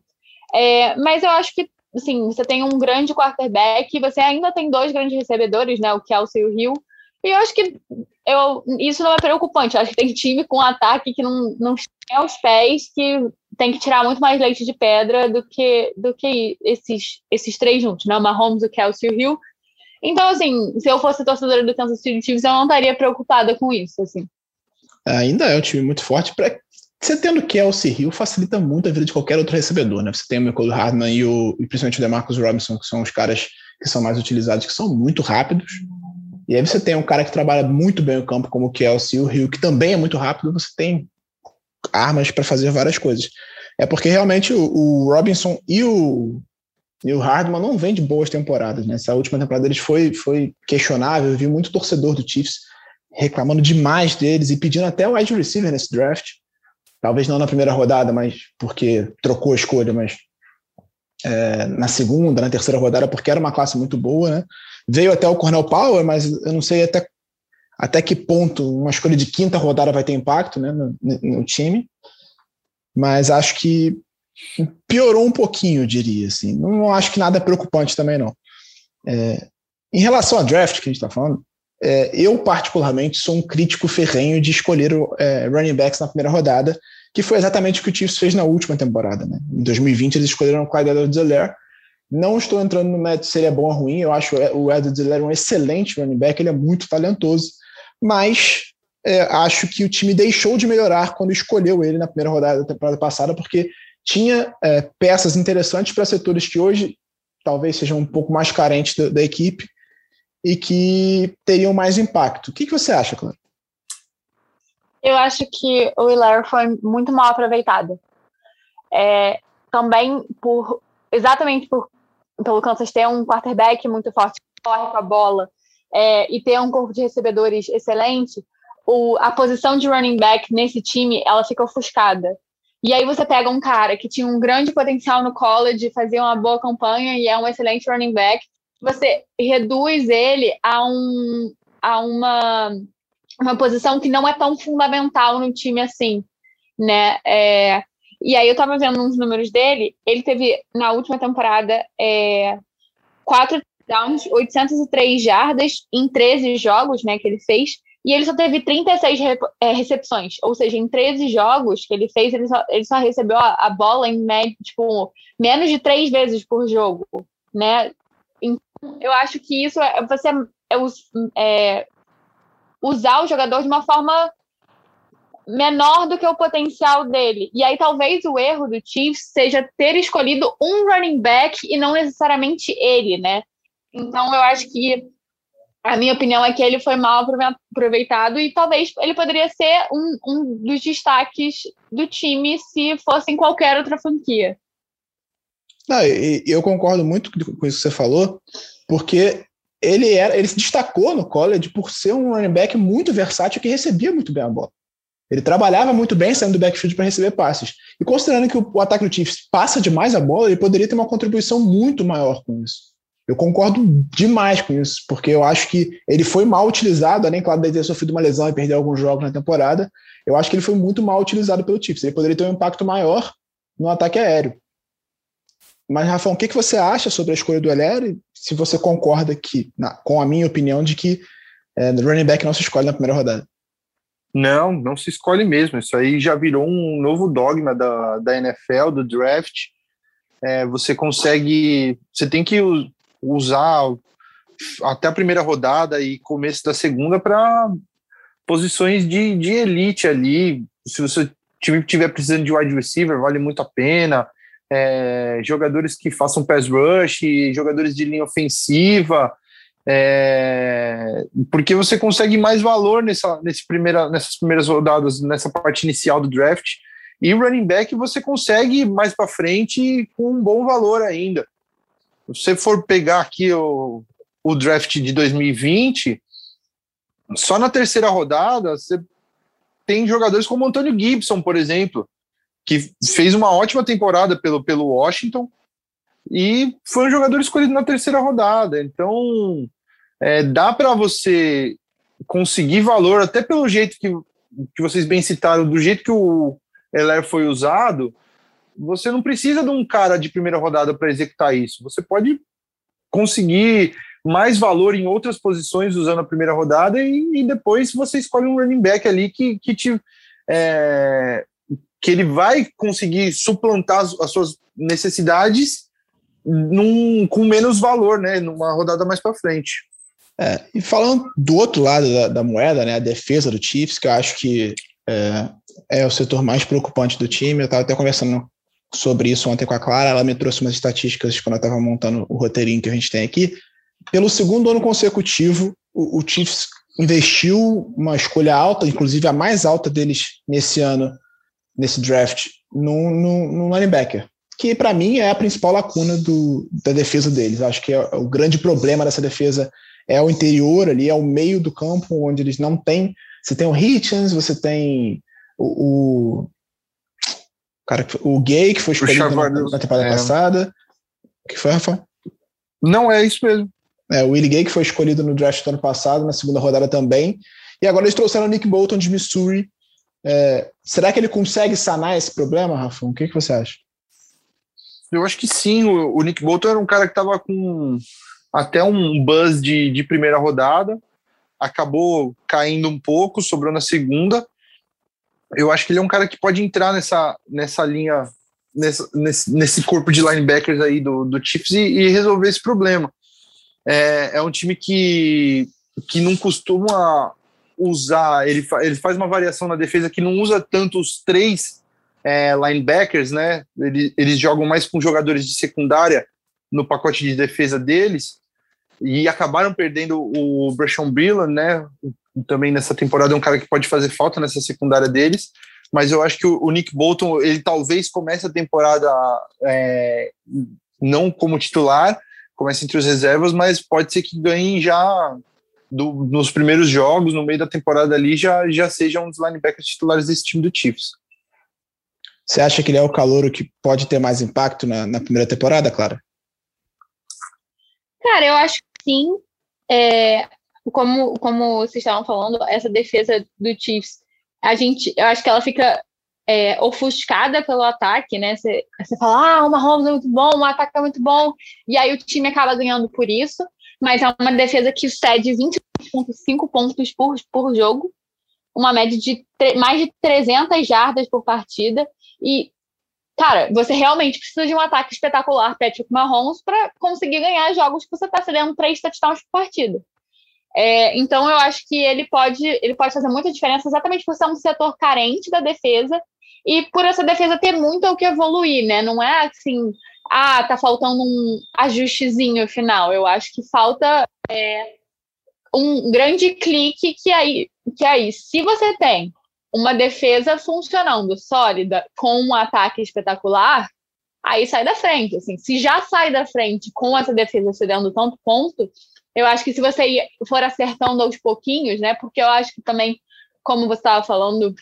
É, mas eu acho que, assim, você tem um grande quarterback, você ainda tem dois grandes recebedores, né, o Kelsey e o Hill, e eu acho que eu, isso não é preocupante. Eu acho que tem time com ataque que não, não tem os pés, que tem que tirar muito mais leite de pedra do que, do que esses, esses três juntos, né? O Mahomes, o Kelsey e o Hill. Então, assim, se eu fosse torcedora do Kansas City Chiefs, eu não estaria preocupada com isso, assim. Ainda é um time muito forte. Pra... Você tendo Kelsey Hill facilita muito a vida de qualquer outro recebedor, né? Você tem o Michael Hardman e, o, e principalmente o DeMarcus Robinson, que são os caras que são mais utilizados, que são muito rápidos. E aí você tem um cara que trabalha muito bem o campo, como o Kelsey e o Hill, que também é muito rápido, você tem armas para fazer várias coisas. É porque realmente o, o, Robinson e o, e o Hardman não vêm de boas temporadas. Né? Essa última temporada deles foi, foi questionável, eu vi muito torcedor do Chiefs reclamando demais deles e pedindo até o wide receiver nesse draft. Talvez não na primeira rodada, mas porque trocou a escolha, mas é, na segunda, na terceira rodada, porque era uma classe muito boa, né? Veio até o Cornell Power, mas eu não sei até, até que ponto uma escolha de quinta rodada vai ter impacto né, no, no time. Mas acho que piorou um pouquinho, eu diria. Assim. Não acho que nada preocupante também, não. É, em relação ao draft que a gente está falando, é, eu, particularmente, sou um crítico ferrenho de escolher é, running backs na primeira rodada, que foi exatamente o que o Chiefs fez na última temporada. Né? Em 2020, eles escolheram o Clyde edwards não estou entrando no mérito se ele é bom ou ruim. Eu acho o Edwards ele um excelente running back, ele é muito talentoso, mas é, acho que o time deixou de melhorar quando escolheu ele na primeira rodada da temporada passada, porque tinha é, peças interessantes para setores que hoje talvez sejam um pouco mais carentes da, da equipe e que teriam mais impacto. O que, que você acha, Clara? Eu acho que o Hilaire foi muito mal aproveitado. É, também por exatamente por pelo Kansas ter um quarterback muito forte, corre com a bola, é, e ter um corpo de recebedores excelente, o, a posição de running back nesse time, ela fica ofuscada. E aí você pega um cara que tinha um grande potencial no college, fazia uma boa campanha e é um excelente running back, você reduz ele a, um, a uma, uma posição que não é tão fundamental no time assim, né? É, e aí eu tava vendo uns números dele, ele teve na última temporada é, quatro downs, 803 jardas em 13 jogos, né, que ele fez, e ele só teve 36 re, é, recepções, ou seja, em 13 jogos que ele fez, ele só, ele só recebeu a, a bola em média, tipo, menos de três vezes por jogo, né? Então, eu acho que isso é você é, é, usar o jogador de uma forma menor do que o potencial dele. E aí talvez o erro do Chiefs seja ter escolhido um running back e não necessariamente ele, né? Então eu acho que a minha opinião é que ele foi mal aproveitado e talvez ele poderia ser um, um dos destaques do time se fosse em qualquer outra franquia. Não, eu concordo muito com isso que você falou, porque ele era, ele se destacou no college por ser um running back muito versátil que recebia muito bem a bola. Ele trabalhava muito bem saindo do backfield para receber passes. E considerando que o, o, ataque do Chiefs passa demais a bola, ele poderia ter uma contribuição muito maior com isso. Eu concordo demais com isso, porque eu acho que ele foi mal utilizado, além, claro, de ter sofrido uma lesão e perder alguns jogos na temporada. Eu acho que ele foi muito mal utilizado pelo Chiefs. Ele poderia ter um impacto maior no ataque aéreo. Mas, Rafa, o que, que você acha sobre a escolha do Heller? Se você concorda que, na, com a minha opinião de que é, running back não se escolhe na primeira rodada. Não, não se escolhe mesmo. Isso aí já virou um novo dogma da, da NFL, do draft. É, você consegue. Você tem que usar até a primeira rodada e começo da segunda para posições de, de elite ali. Se você time tiver precisando de wide receiver, vale muito a pena. É, jogadores que façam pass rush, jogadores de linha ofensiva, é, porque você consegue mais valor nessa, nesse primeira, nessas primeiras rodadas, nessa parte inicial do draft. E running back você consegue mais para frente com um bom valor ainda. Se você for pegar aqui o, o draft de 2020, só na terceira rodada você tem jogadores como Antônio Gibson, por exemplo, que fez uma ótima temporada pelo, pelo Washington e foi um jogador escolhido na terceira rodada. Então, é, dá para você conseguir valor, até pelo jeito que, que vocês bem citaram, do jeito que o Heller foi usado, você não precisa de um cara de primeira rodada para executar isso. Você pode conseguir mais valor em outras posições usando a primeira rodada e, e depois você escolhe um running back ali que, que te é, que ele vai conseguir suplantar as, as suas necessidades num, com menos valor, né, numa rodada mais para frente. É, e falando do outro lado da, da, moeda, né, a defesa do Chiefs, que eu acho que é, é o setor mais preocupante do time. Eu estava até conversando sobre isso ontem com a Clara, ela me trouxe umas estatísticas quando eu estava montando o roteirinho que a gente tem aqui. Pelo segundo ano consecutivo, o, o Chiefs investiu uma escolha alta, inclusive a mais alta deles nesse ano, nesse draft, no, no, no linebacker, que para mim é a principal lacuna do, da defesa deles. Acho que é o grande problema dessa defesa é o interior ali, é o meio do campo, onde eles não têm. Você tem o Hitchens, você tem o, o cara, o Gay, que foi escolhido na, na, temporada é. passada. Que foi, Rafa? Não, é isso mesmo. É, o Willie Gay, que foi escolhido no draft do ano passado, na segunda rodada também. E agora eles trouxeram o Nick Bolton de Missouri. É, será que ele consegue sanar esse problema, Rafa? O que, que você acha? Eu acho que sim. O, o Nick Bolton era um cara que estava com até um buzz de, de primeira rodada, acabou caindo um pouco, sobrou na segunda. Eu acho que ele é um cara que pode entrar nessa, nessa linha, nessa, nesse, nesse corpo de linebackers aí do, do Chiefs e, e resolver esse problema. É, é um time que, que não costuma usar, ele, fa, ele faz uma variação na defesa que não usa tanto os três é, linebackers, né? Ele, eles jogam mais com jogadores de secundária no pacote de defesa deles e acabaram perdendo o Brashon Brillan, né? Também nessa temporada é um cara que pode fazer falta nessa secundária deles, mas eu acho que o, Nick Bolton ele talvez comece a temporada é, não como titular, comece entre os reservas, mas pode ser que ganhe já do, nos primeiros jogos, no meio da temporada ali, já, já seja um dos linebackers titulares desse time do Chiefs. Você acha que ele é o calouro que pode ter mais impacto na, na primeira temporada, Clara? Cara, eu acho que sim. É, como, como vocês estavam falando, essa defesa do Chiefs, a gente, eu acho que ela fica é, ofuscada pelo ataque, né? Você, você fala, ah, o Mahomes é muito bom, o ataque é muito bom, e aí o time acaba ganhando por isso, mas é uma defesa que cede 20,5 pontos por, por jogo, uma média de mais de 300 jardas por partida, e cara, você realmente precisa de um ataque espetacular, Patrick Mahomes, para conseguir ganhar jogos que você está cedendo três touchdowns por partida. É, então eu acho que ele pode, ele pode fazer muita diferença exatamente por ser um setor carente da defesa e por essa defesa ter muito o que evoluir, né? Não é assim, ah, tá faltando um ajustezinho final. Eu acho que falta é, um grande clique que aí, que aí, se você tem uma defesa funcionando sólida com um ataque espetacular, aí sai da frente. Assim, se já sai da frente com essa defesa cedendo tanto ponto, eu acho que se você for acertando aos pouquinhos, né? Porque eu acho que também, como você estava falando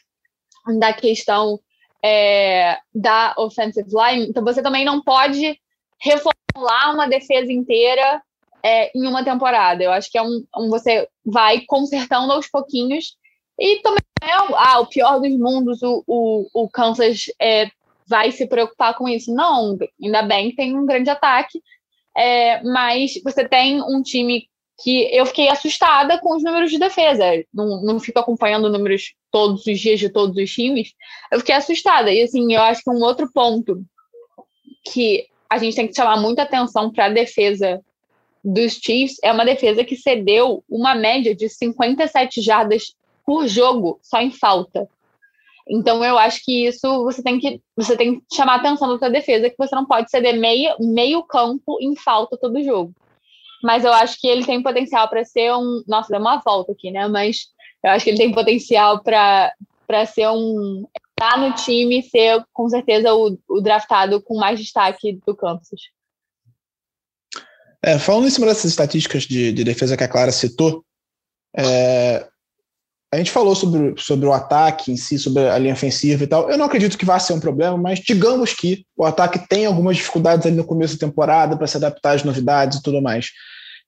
da questão é, da offensive line, então você também não pode reformular uma defesa inteira é, em uma temporada. Eu acho que é um, um você vai consertando aos pouquinhos e também é ah, o pior dos mundos, o, o, o Kansas é, vai se preocupar com isso. Não, ainda bem que tem um grande ataque, é, mas você tem um time que eu fiquei assustada com os números de defesa. Não, não fico acompanhando números todos os dias de todos os times. Eu fiquei assustada. E assim, eu acho que um outro ponto que a gente tem que chamar muita atenção para a defesa dos Chiefs é uma defesa que cedeu uma média de 57 jardas por jogo só em falta. Então eu acho que isso você tem que você tem que chamar atenção da sua defesa que você não pode ceder meio, meio campo em falta todo jogo. Mas eu acho que ele tem potencial para ser um, nossa, deu uma volta aqui, né? Mas eu acho que ele tem potencial para ser um tá no time e ser com certeza o, o draftado com mais destaque do Kansas. É, falando em cima dessas estatísticas de, de defesa que a Clara citou, é, a gente falou sobre, sobre o ataque em si, sobre a linha ofensiva e tal. Eu não acredito que vá ser um problema, mas digamos que o ataque tem algumas dificuldades ali no começo da temporada para se adaptar às novidades e tudo mais.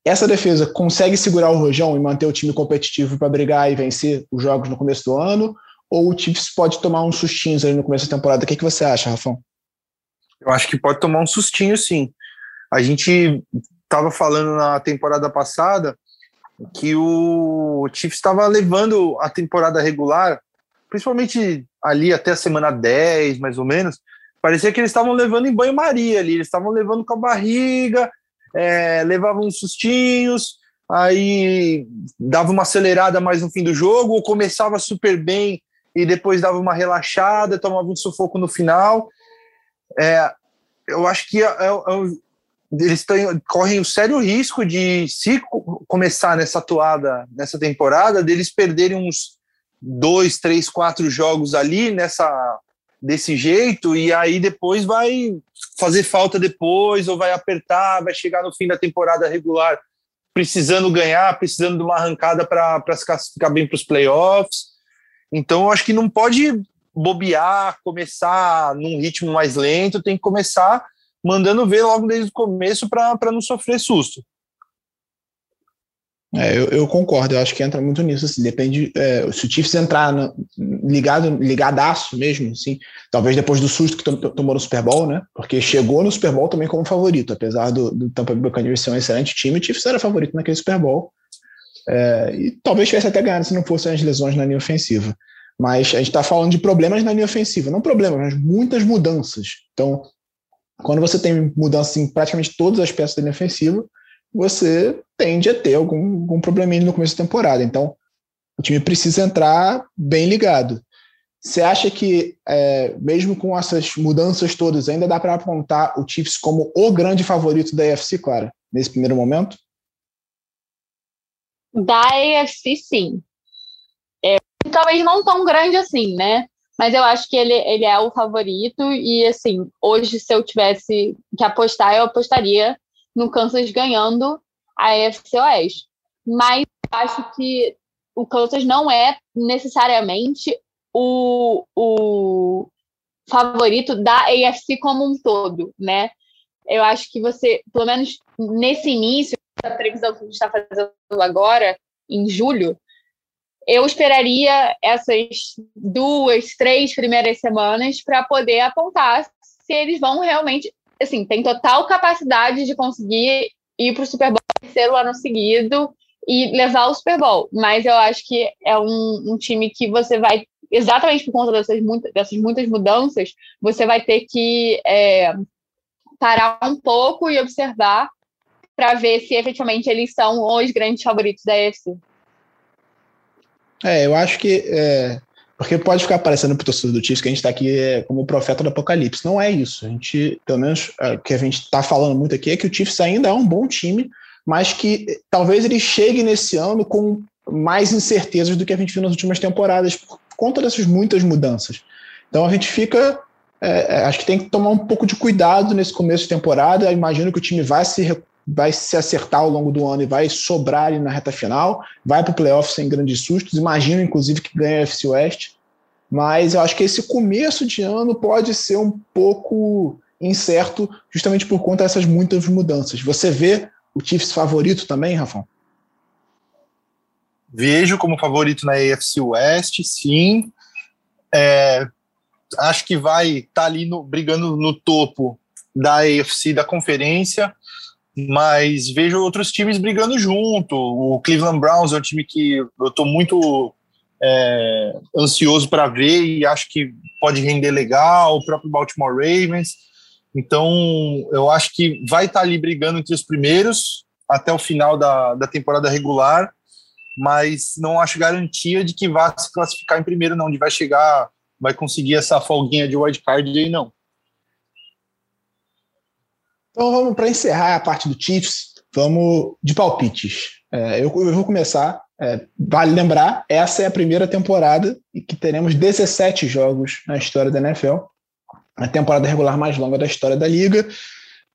Essa defesa consegue segurar o rojão e manter o time competitivo para brigar e vencer os jogos no começo do ano? Ou o Chiefs pode tomar uns sustinhos ali no começo da temporada? O que, que você acha, Rafão? Eu acho que pode tomar um sustinho, sim. A gente estava falando na temporada passada que o Chiefs estava levando a temporada regular, principalmente ali até a semana 10, mais ou menos, parecia que eles estavam levando em banho-maria ali, eles estavam levando com a barriga, é, levavam uns sustinhos, aí dava uma acelerada mais no fim do jogo, ou começava super bem e depois dava uma relaxada, tomava um sufoco no final. É, eu acho que é, é, é eles têm, correm o sério risco de, se começar nessa toada, nessa temporada, deles perderem uns dois, três, quatro jogos ali nessa desse jeito e aí depois vai fazer falta depois ou vai apertar, vai chegar no fim da temporada regular precisando ganhar, precisando de uma arrancada para se classificar bem para os playoffs. Então, eu acho que não pode bobear, começar num ritmo mais lento, tem que começar mandando ver logo desde o começo para não sofrer susto. É, eu, eu, concordo, eu acho que entra muito nisso, assim, depende, é, se o Chiefs entrar no, ligado, ligadaço mesmo, assim, talvez depois do susto que tomou no Super Bowl, né, porque chegou no Super Bowl também como favorito, apesar do, do Tampa Bay Buccaneers ser um excelente time, o Chiefs era favorito naquele Super Bowl, é, e talvez tivesse até ganhado se não fossem as lesões na linha ofensiva, mas a gente está falando de problemas na linha ofensiva, não problemas, mas muitas mudanças, então quando você tem mudança em praticamente todas as peças da linha ofensiva, você tende a ter algum, algum probleminha no começo da temporada. Então, o time precisa entrar bem ligado. Você acha que, é, mesmo com essas mudanças todas, ainda dá para apontar o Chiefs como o grande favorito da AFC, Clara, nesse primeiro momento? Da AFC, sim. É, talvez não tão grande assim, né? Mas eu acho que ele, ele é o favorito. E, assim, hoje, se eu tivesse que apostar, eu apostaria no Kansas ganhando a AFC Oeste. Mas acho que o Kansas não é necessariamente o, o favorito da AFC como um todo, né? Eu acho que você, pelo menos nesse início, da previsão que a gente está fazendo agora, em julho, eu esperaria essas duas, três primeiras semanas para poder apontar se eles vão realmente, assim, tem total capacidade de conseguir ir para o Super Bowl terceiro ano seguido e levar o Super Bowl. Mas eu acho que é um, um time que você vai, exatamente por conta dessas, muitas, dessas muitas mudanças, você vai ter que é, parar um pouco e observar para ver se efetivamente eles são os grandes favoritos da EFC. É, eu acho que. É, porque pode ficar parecendo pro torcedor do Chiefs que a gente está aqui é, como profeta do apocalipse. Não é isso. A gente, pelo menos, é, o que a gente está falando muito aqui é que o Chiefs ainda é um bom time, mas que talvez ele chegue nesse ano com mais incertezas do que a gente viu nas últimas temporadas, por conta dessas muitas mudanças. Então a gente fica. É, é acho que tem que tomar um pouco de cuidado nesse começo de temporada. Eu imagino que o time vai se vai se acertar ao longo do ano e vai sobrar na reta final, vai para o playoff sem grandes sustos. Imagino, inclusive, que ganha a FC West. Mas eu acho que esse começo de ano pode ser um pouco incerto, justamente por conta dessas muitas mudanças. Você vê o Chiefs favorito também, Rafão? Vejo como favorito na AFC West, sim. É, acho que vai estar tá ali no, brigando no topo da AFC da conferência mas vejo outros times brigando junto. O Cleveland Browns é um time que eu estou muito é, ansioso para ver e acho que pode render legal. O próprio Baltimore Ravens. Então, eu acho que vai estar tá ali brigando entre os primeiros. até o final da, da temporada regular, mas não acho garantia de que vá se classificar em primeiro, não, de vai chegar, vai conseguir essa folguinha de wildcard aí, não. Então vamos para encerrar a parte do Chiefs, vamos de palpites. É, eu, eu, vou começar. É, vale lembrar, essa é a primeira temporada e que teremos 17 jogos na história da NFL, a temporada regular mais longa da história da liga.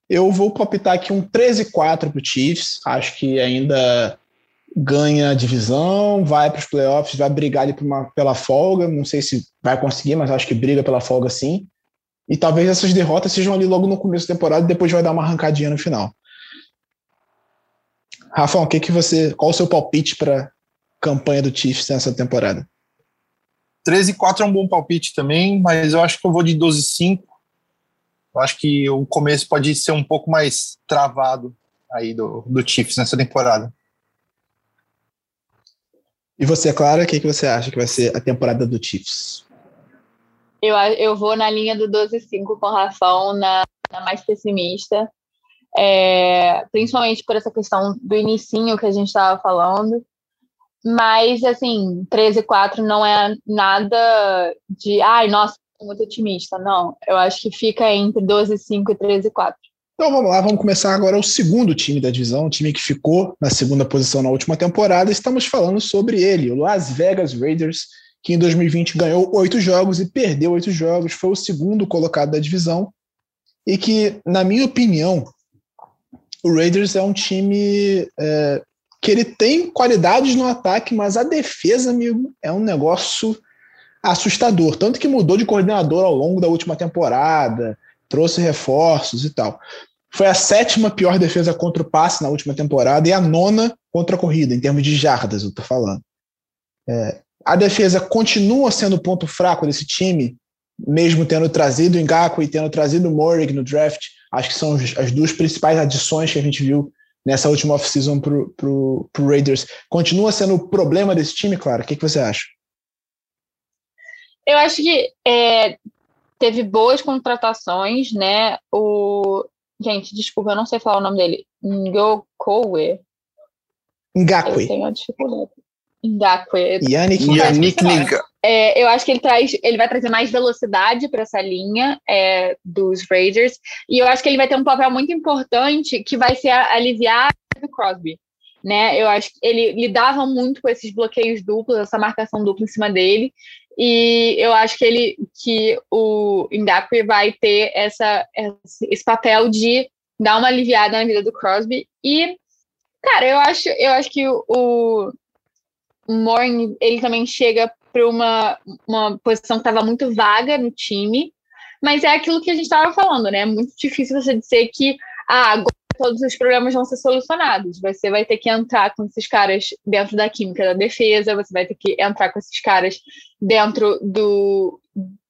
Eu vou palpitar aqui um 13-4 para o Chiefs. Acho que ainda ganha a divisão, vai para os playoffs, vai brigar ali uma, pela folga. Não sei se vai conseguir, mas acho que briga pela folga sim. E talvez essas derrotas sejam ali logo no começo da temporada e depois vai dar uma arrancadinha no final. Rafa, o que que você, qual o seu palpite para campanha do Chiefs nessa temporada? 13 4 é um bom palpite também, mas eu acho que eu vou de 12 5 eu acho que o começo pode ser um pouco mais travado aí do, do Chiefs nessa temporada. E você, Clara, o que, que você acha que vai ser a temporada do Chiefs? Eu, eu vou na linha do 12-5 com o Rafão, na, na mais pessimista. É, principalmente por essa questão do inicinho que a gente estava falando. Mas, assim, 13-4 não é nada de, ai, nossa, muito otimista, não. Eu acho que fica entre 12 5 e 13 4. Então vamos lá, vamos começar agora o segundo time da divisão, o time que ficou na segunda posição na última temporada. Estamos falando sobre ele, o Las Vegas Raiders, que em 2020 ganhou oito jogos e perdeu oito jogos, foi o segundo colocado da divisão. E que, na minha opinião, o Raiders é um time é, que ele tem qualidades no ataque, mas a defesa, amigo, é um negócio assustador. Tanto que mudou de coordenador ao longo da última temporada, trouxe reforços e tal. Foi a sétima pior defesa contra o passe na última temporada e a nona contra a corrida, em termos de jardas, eu tô falando. É, a defesa continua sendo o ponto fraco desse time, mesmo tendo trazido o Ngaku e tendo trazido o Morig no draft. Acho que são as duas principais adições que a gente viu nessa última off-season para o Raiders. Continua sendo o problema desse time, Clara? O que, que você acha? Eu acho que é, teve boas contratações, né? O. Gente, desculpa, eu não sei falar o nome dele. Ngokowe. Ngakwe. Eu tenho uma dificuldade. Ngakwe. Yannick, Yannick Liga. É, eu acho que ele traz, ele vai trazer mais velocidade para essa linha é, dos Raiders e eu acho que ele vai ter um papel muito importante que vai ser aliviar o Crosby, né? Eu acho que ele lidava muito com esses bloqueios duplos, essa marcação dupla em cima dele e eu acho que ele que o Indapri vai ter essa, esse papel de dar uma aliviada na vida do Crosby. E, cara, eu acho, eu acho que o, o Morning ele também chega para uma, uma posição que estava muito vaga no time, mas é aquilo que a gente estava falando, né? É muito difícil você dizer que ah, agora todos os problemas vão ser solucionados. Você vai ter que entrar com esses caras dentro da química da defesa, você vai ter que entrar com esses caras dentro do,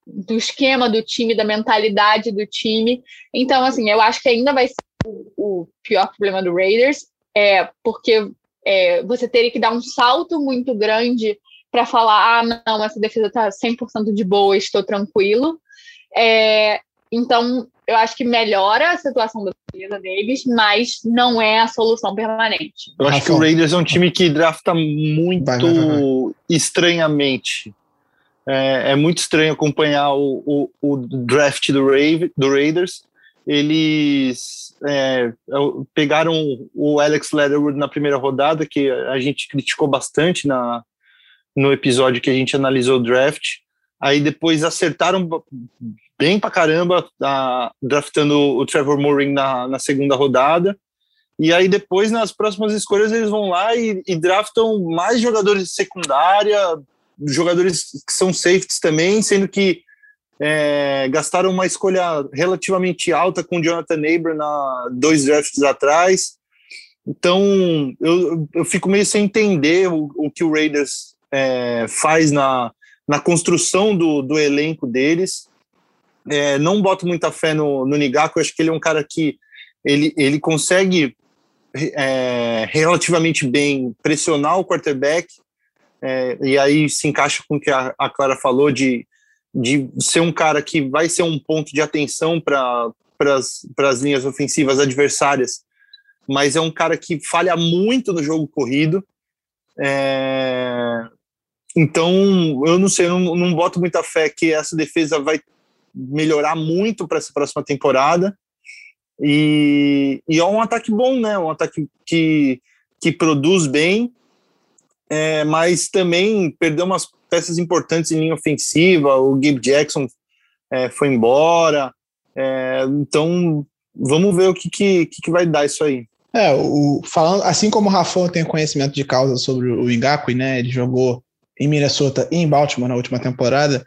do esquema do time, da mentalidade do time. Então, assim, eu acho que ainda vai ser o, o pior problema do Raiders, é porque é, você teria que dar um salto muito grande para falar: ah, não, essa defesa está 100% de boa, estou tranquilo. É, então, eu acho que melhora a situação da defesa deles, mas não é a solução permanente. Eu acho que o Raiders é um time que drafta muito vai, vai, vai. estranhamente. É, é, muito estranho acompanhar o, o, o draft do, Rave, do Raiders. Eles é, pegaram o Alex Leatherwood na primeira rodada, que a gente criticou bastante na, no episódio que a gente analisou o draft. Aí depois acertaram bem pra caramba, tá, draftando o Trevor Moring na, na segunda rodada. E aí depois, nas próximas escolhas, eles vão lá e, e draftam mais jogadores de secundária, jogadores que são safeties também, sendo que é, gastaram uma escolha relativamente alta com o Jonathan Neighbor na dois drafts atrás. Então, eu, eu fico meio sem entender o, o que o Raiders é, faz na, na construção do, do elenco deles. É, não boto muita fé no, no Nigaku, acho que ele é um cara que ele, ele consegue é, relativamente bem pressionar o quarterback, é, e aí se encaixa com o que a, a, Clara falou de, de ser um cara que vai ser um ponto de atenção para as linhas ofensivas adversárias mas é um cara que falha muito no jogo corrido. É... Então, eu não sei, eu não, não boto muita fé que essa defesa vai melhorar muito para essa próxima temporada. E, e é um ataque bom, né? Um ataque que, que produz bem, é, mas também perdeu umas peças importantes em linha ofensiva. O Gabe Jackson é, foi embora. É, então, vamos ver o que, que, que, vai dar isso aí. É, o, falando, assim como o Rafão tem conhecimento de causa sobre o Ngakwe, né? Ele jogou em Minnesota e em Baltimore na última temporada.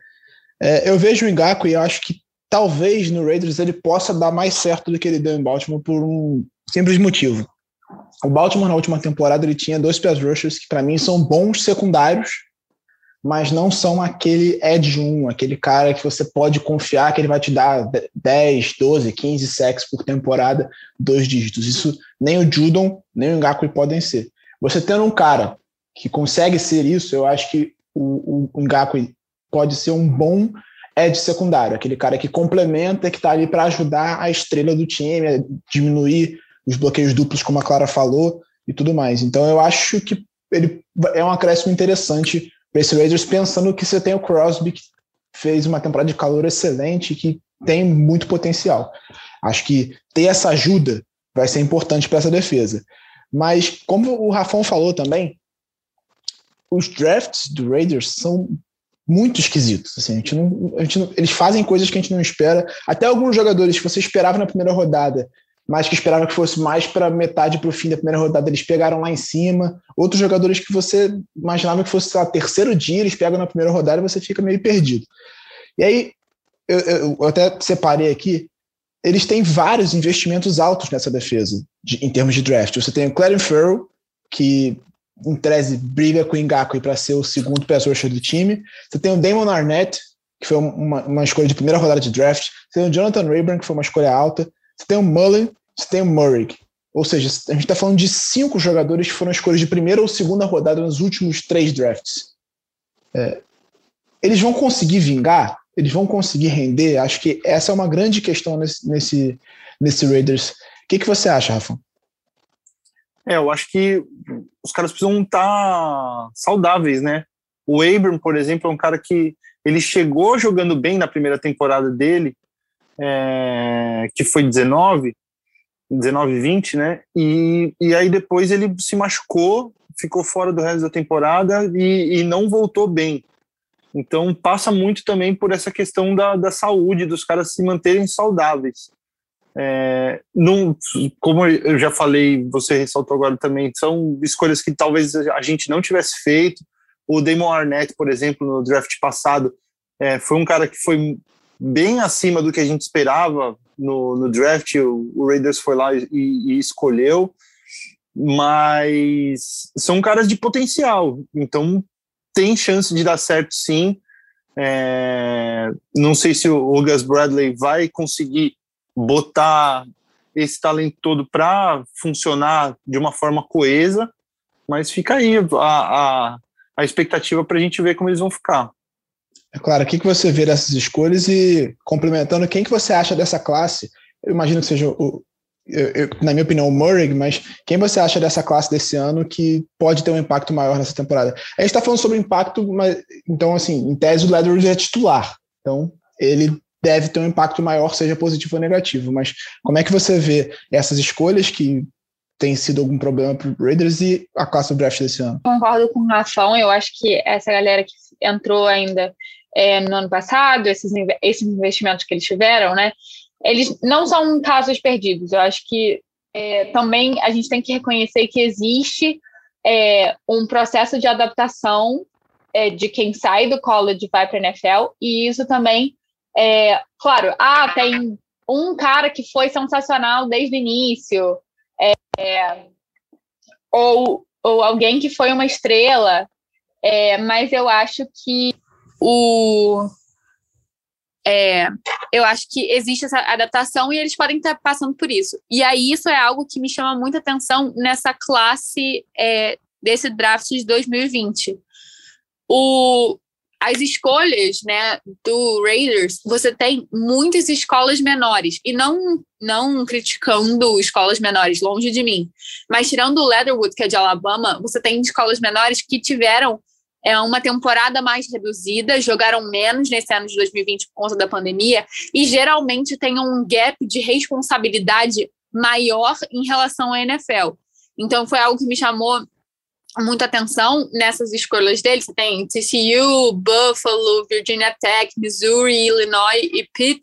É, eu vejo o Ngakwe e acho que talvez no Raiders ele possa dar mais certo do que ele deu em Baltimore por um simples motivo. O Baltimore na última temporada ele tinha dois pass rushers que para mim são bons secundários, mas não são aquele edge 1, aquele cara que você pode confiar que ele vai te dar 10, 12, 15 sacks por temporada, dois dígitos. Isso nem o Judon, nem o Ngakwe podem ser. Você tendo um cara que consegue ser isso, eu acho que o, o Ngakwe pode ser um bom edge secundário, aquele cara que complementa, que está ali para ajudar a estrela do time, a diminuir os bloqueios duplos, como a Clara falou, e tudo mais. Então eu acho que ele é um acréscimo interessante esse Raiders, pensando que você tem o Crosby, que fez uma temporada de calor excelente, que tem muito potencial. Acho que ter essa ajuda vai ser importante para essa defesa. Mas, como o Rafão falou também, os drafts do Raiders são muito esquisitos. Assim, a gente não, a gente não, eles fazem coisas que a gente não espera. Até alguns jogadores que você esperava na primeira rodada mas que esperava que fosse mais para metade para o fim da primeira rodada, eles pegaram lá em cima. Outros jogadores que você imaginava que fosse o terceiro dia, eles pegam na primeira rodada e você fica meio perdido. E aí, eu, eu, eu até separei aqui, eles têm vários investimentos altos nessa defesa, de, em termos de draft. Você tem o Clarence Farrell, que em 13 briga com o Ngakwe para ser o segundo pass rusher do time. Você tem o Damon Arnett, que foi uma, uma escolha de primeira rodada de draft. Você tem o Jonathan Rayburn, que foi uma escolha alta. Você tem o Mullen, você tem o Murray. Ou seja, a gente está falando de cinco jogadores que foram escolhas de primeira ou segunda rodada nos últimos três drafts. É, eles vão conseguir vingar? Eles vão conseguir render? Acho que essa é uma grande questão nesse, nesse, nesse Raiders. O que, que você acha, Rafa? É, eu acho que os caras precisam estar tá saudáveis, né? O Abram, por exemplo, é um cara que ele chegou jogando bem na primeira temporada dele, é, que foi 19, 19 20, né? E, e aí depois ele se machucou, ficou fora do resto da temporada e, e não voltou bem. Então passa muito também por essa questão da, da saúde, dos caras se manterem saudáveis. É, não, como eu já falei, você ressaltou agora também, são escolhas que talvez a gente não tivesse feito. O Damon Arnett, por exemplo, no draft passado, é, foi um cara que foi bem acima do que a gente esperava no, no draft. O, o, Raiders foi lá e, e, escolheu, mas são caras de potencial, então tem chance de dar certo sim. É, não sei se o Gus Bradley vai conseguir botar esse talento todo para funcionar de uma forma coesa, mas fica aí a, a, a expectativa para a gente ver como eles vão ficar. É claro, o que, você vê dessas escolhas e complementando, quem que você acha dessa classe? Eu imagino que seja o, eu, eu, na minha opinião, o Murray, mas quem você acha dessa classe desse ano que pode ter um impacto maior nessa temporada? A gente está falando sobre impacto, mas então, assim, em tese, o Leatherwood é titular, então ele deve ter um impacto maior, seja positivo ou negativo. Mas como é que você vê essas escolhas que tem sido algum problema para o Raiders e a classe do draft desse ano? Concordo com o Rafão, eu acho que essa galera que entrou ainda é, no ano passado, esses, esses investimentos que eles tiveram, né? Eles não são casos perdidos. Eu acho que é, também a gente tem que reconhecer que existe é, um processo de adaptação é, de quem sai do college e vai para a NFL, e isso também, é, claro, ah, tem um cara que foi sensacional desde o início, é, ou, ou alguém que foi uma estrela, é, mas eu acho que o é, eu acho que existe essa adaptação e eles podem estar passando por isso. E aí isso é algo que me chama muita atenção nessa classe é, desse draft de 2020. O, as escolhas né, do Raiders, você tem muitas escolas menores, e não, não criticando escolas menores, longe de mim, mas tirando o Leatherwood, que é de Alabama, você tem escolas menores que tiveram é, uma temporada mais reduzida, jogaram menos nesse ano de 2020 por conta da pandemia, e geralmente tem um gap de responsabilidade maior em relação à NFL. Então, foi algo que me chamou muita atenção nessas escolhas dele. Você tem TCU, Buffalo, Virginia Tech, Missouri, Illinois e Pitt,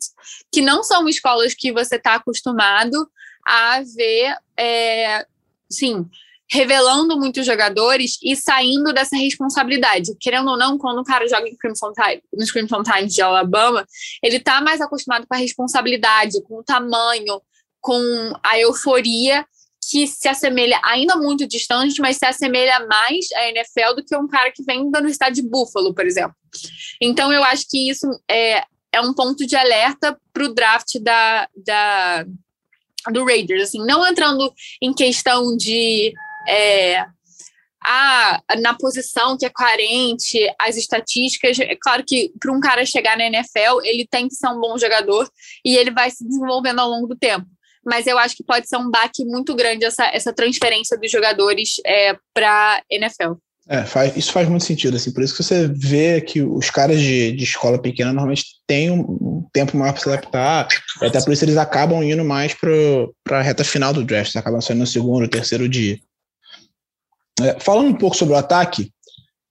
que não são escolas que você está acostumado a ver, é, sim, revelando muitos jogadores e saindo dessa responsabilidade. Querendo ou não, quando o cara joga em Crimson Tide, nos Crimson Times de Alabama, ele está mais acostumado com a responsabilidade, com o tamanho, com a euforia que se assemelha ainda muito distante, mas se assemelha mais à NFL do que um cara que vem da Universidade de Buffalo, por exemplo. Então, eu acho que isso é, é um ponto de alerta para o draft da, da, do Raiders. Assim, não entrando em questão de. É, ah, na posição que é carente, as estatísticas. É claro que para um cara chegar na NFL, ele tem que ser um bom jogador e ele vai se desenvolvendo ao longo do tempo mas eu acho que pode ser um baque muito grande essa, essa transferência dos jogadores é, para NFL. É, faz, isso faz muito sentido, assim, por isso que você vê que os caras de, de escola pequena normalmente têm um tempo maior para se adaptar, até por isso eles acabam indo mais para a reta final do draft, acabam saindo no segundo, terceiro dia. É, falando um pouco sobre o ataque,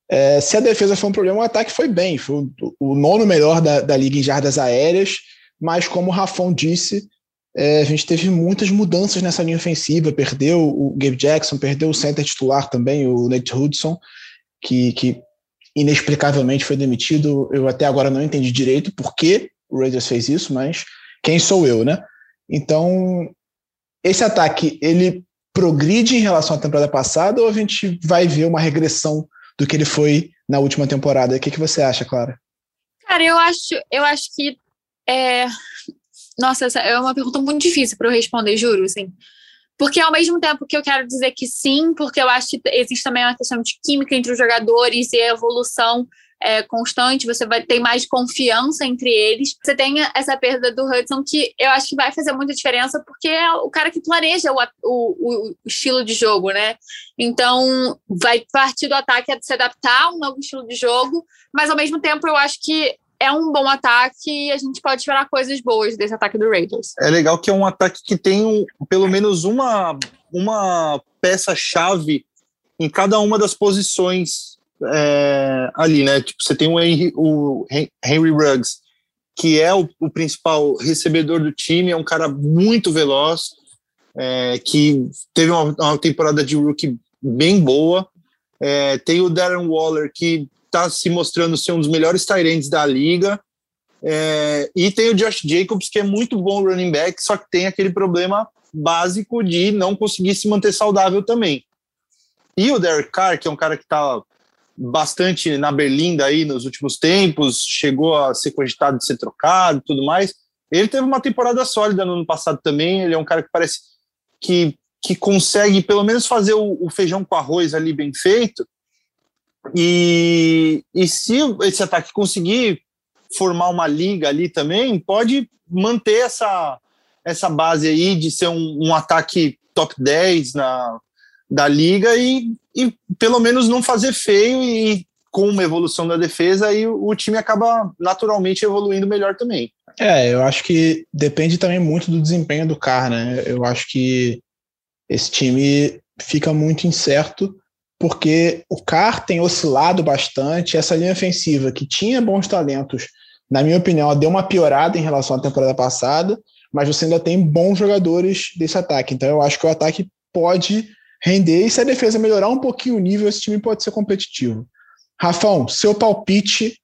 é, se a defesa foi um problema, o ataque foi bem, foi o, o nono melhor da, da liga em jardas aéreas, mas como o Rafão disse, é, a gente teve muitas mudanças nessa linha ofensiva, perdeu o Gabe Jackson, perdeu o center titular também, o Nate Hudson, que, que inexplicavelmente foi demitido. Eu até agora não entendi direito por que o Raiders fez isso, mas quem sou eu, né? Então, esse ataque, ele progride em relação à temporada passada ou a gente vai ver uma regressão do que ele foi na última temporada? O que, que você acha, Clara? Cara, eu acho, eu acho que é, nossa, essa é uma pergunta muito difícil para eu responder, juro, assim. Porque ao mesmo tempo que eu quero dizer que sim, porque eu acho que existe também uma questão de química entre os jogadores e a evolução é, constante, você vai ter mais confiança entre eles. Você tem essa perda do Hudson que eu acho que vai fazer muita diferença, porque é o cara que planeja o, o, o estilo de jogo, né? Então, vai partir do ataque a se adaptar a um novo estilo de jogo, mas ao mesmo tempo eu acho que é um bom ataque e a gente pode esperar coisas boas desse ataque do Raiders. É legal que é um ataque que tem um, pelo menos uma, uma peça-chave em cada uma das posições é, ali, né? Tipo, você tem o Henry, o Henry Ruggs, que é o, o, principal recebedor do time, é um cara muito veloz, é, que teve uma, uma, temporada de rookie bem boa. É, tem o Darren Waller, que está se mostrando ser um dos melhores tight da liga. É, e tem o Josh Jacobs, que é muito bom running back, só que tem aquele problema básico de não conseguir se manter saudável também. E o Derek Carr, que é um cara que está bastante na berlinda aí nos últimos tempos, chegou a ser cogitado de ser trocado tudo mais. Ele teve uma temporada sólida no ano passado também. Ele é um cara que parece que, que consegue pelo menos fazer o, o feijão com arroz ali bem feito. E, e se esse ataque conseguir formar uma liga ali também, pode manter essa, essa base aí de ser um, um ataque top 10 na, da liga e, e pelo menos não fazer feio e com uma evolução da defesa aí o, time acaba naturalmente evoluindo melhor também. É, eu acho que depende também muito do desempenho do Carr, né? Eu acho que esse time fica muito incerto porque o Carr tem oscilado bastante. Essa linha ofensiva, que tinha bons talentos, na minha opinião, deu uma piorada em relação à temporada passada, mas você ainda tem bons jogadores desse ataque. Então eu acho que o ataque pode render e se a defesa melhorar um pouquinho o nível, esse time pode ser competitivo. Rafão, seu palpite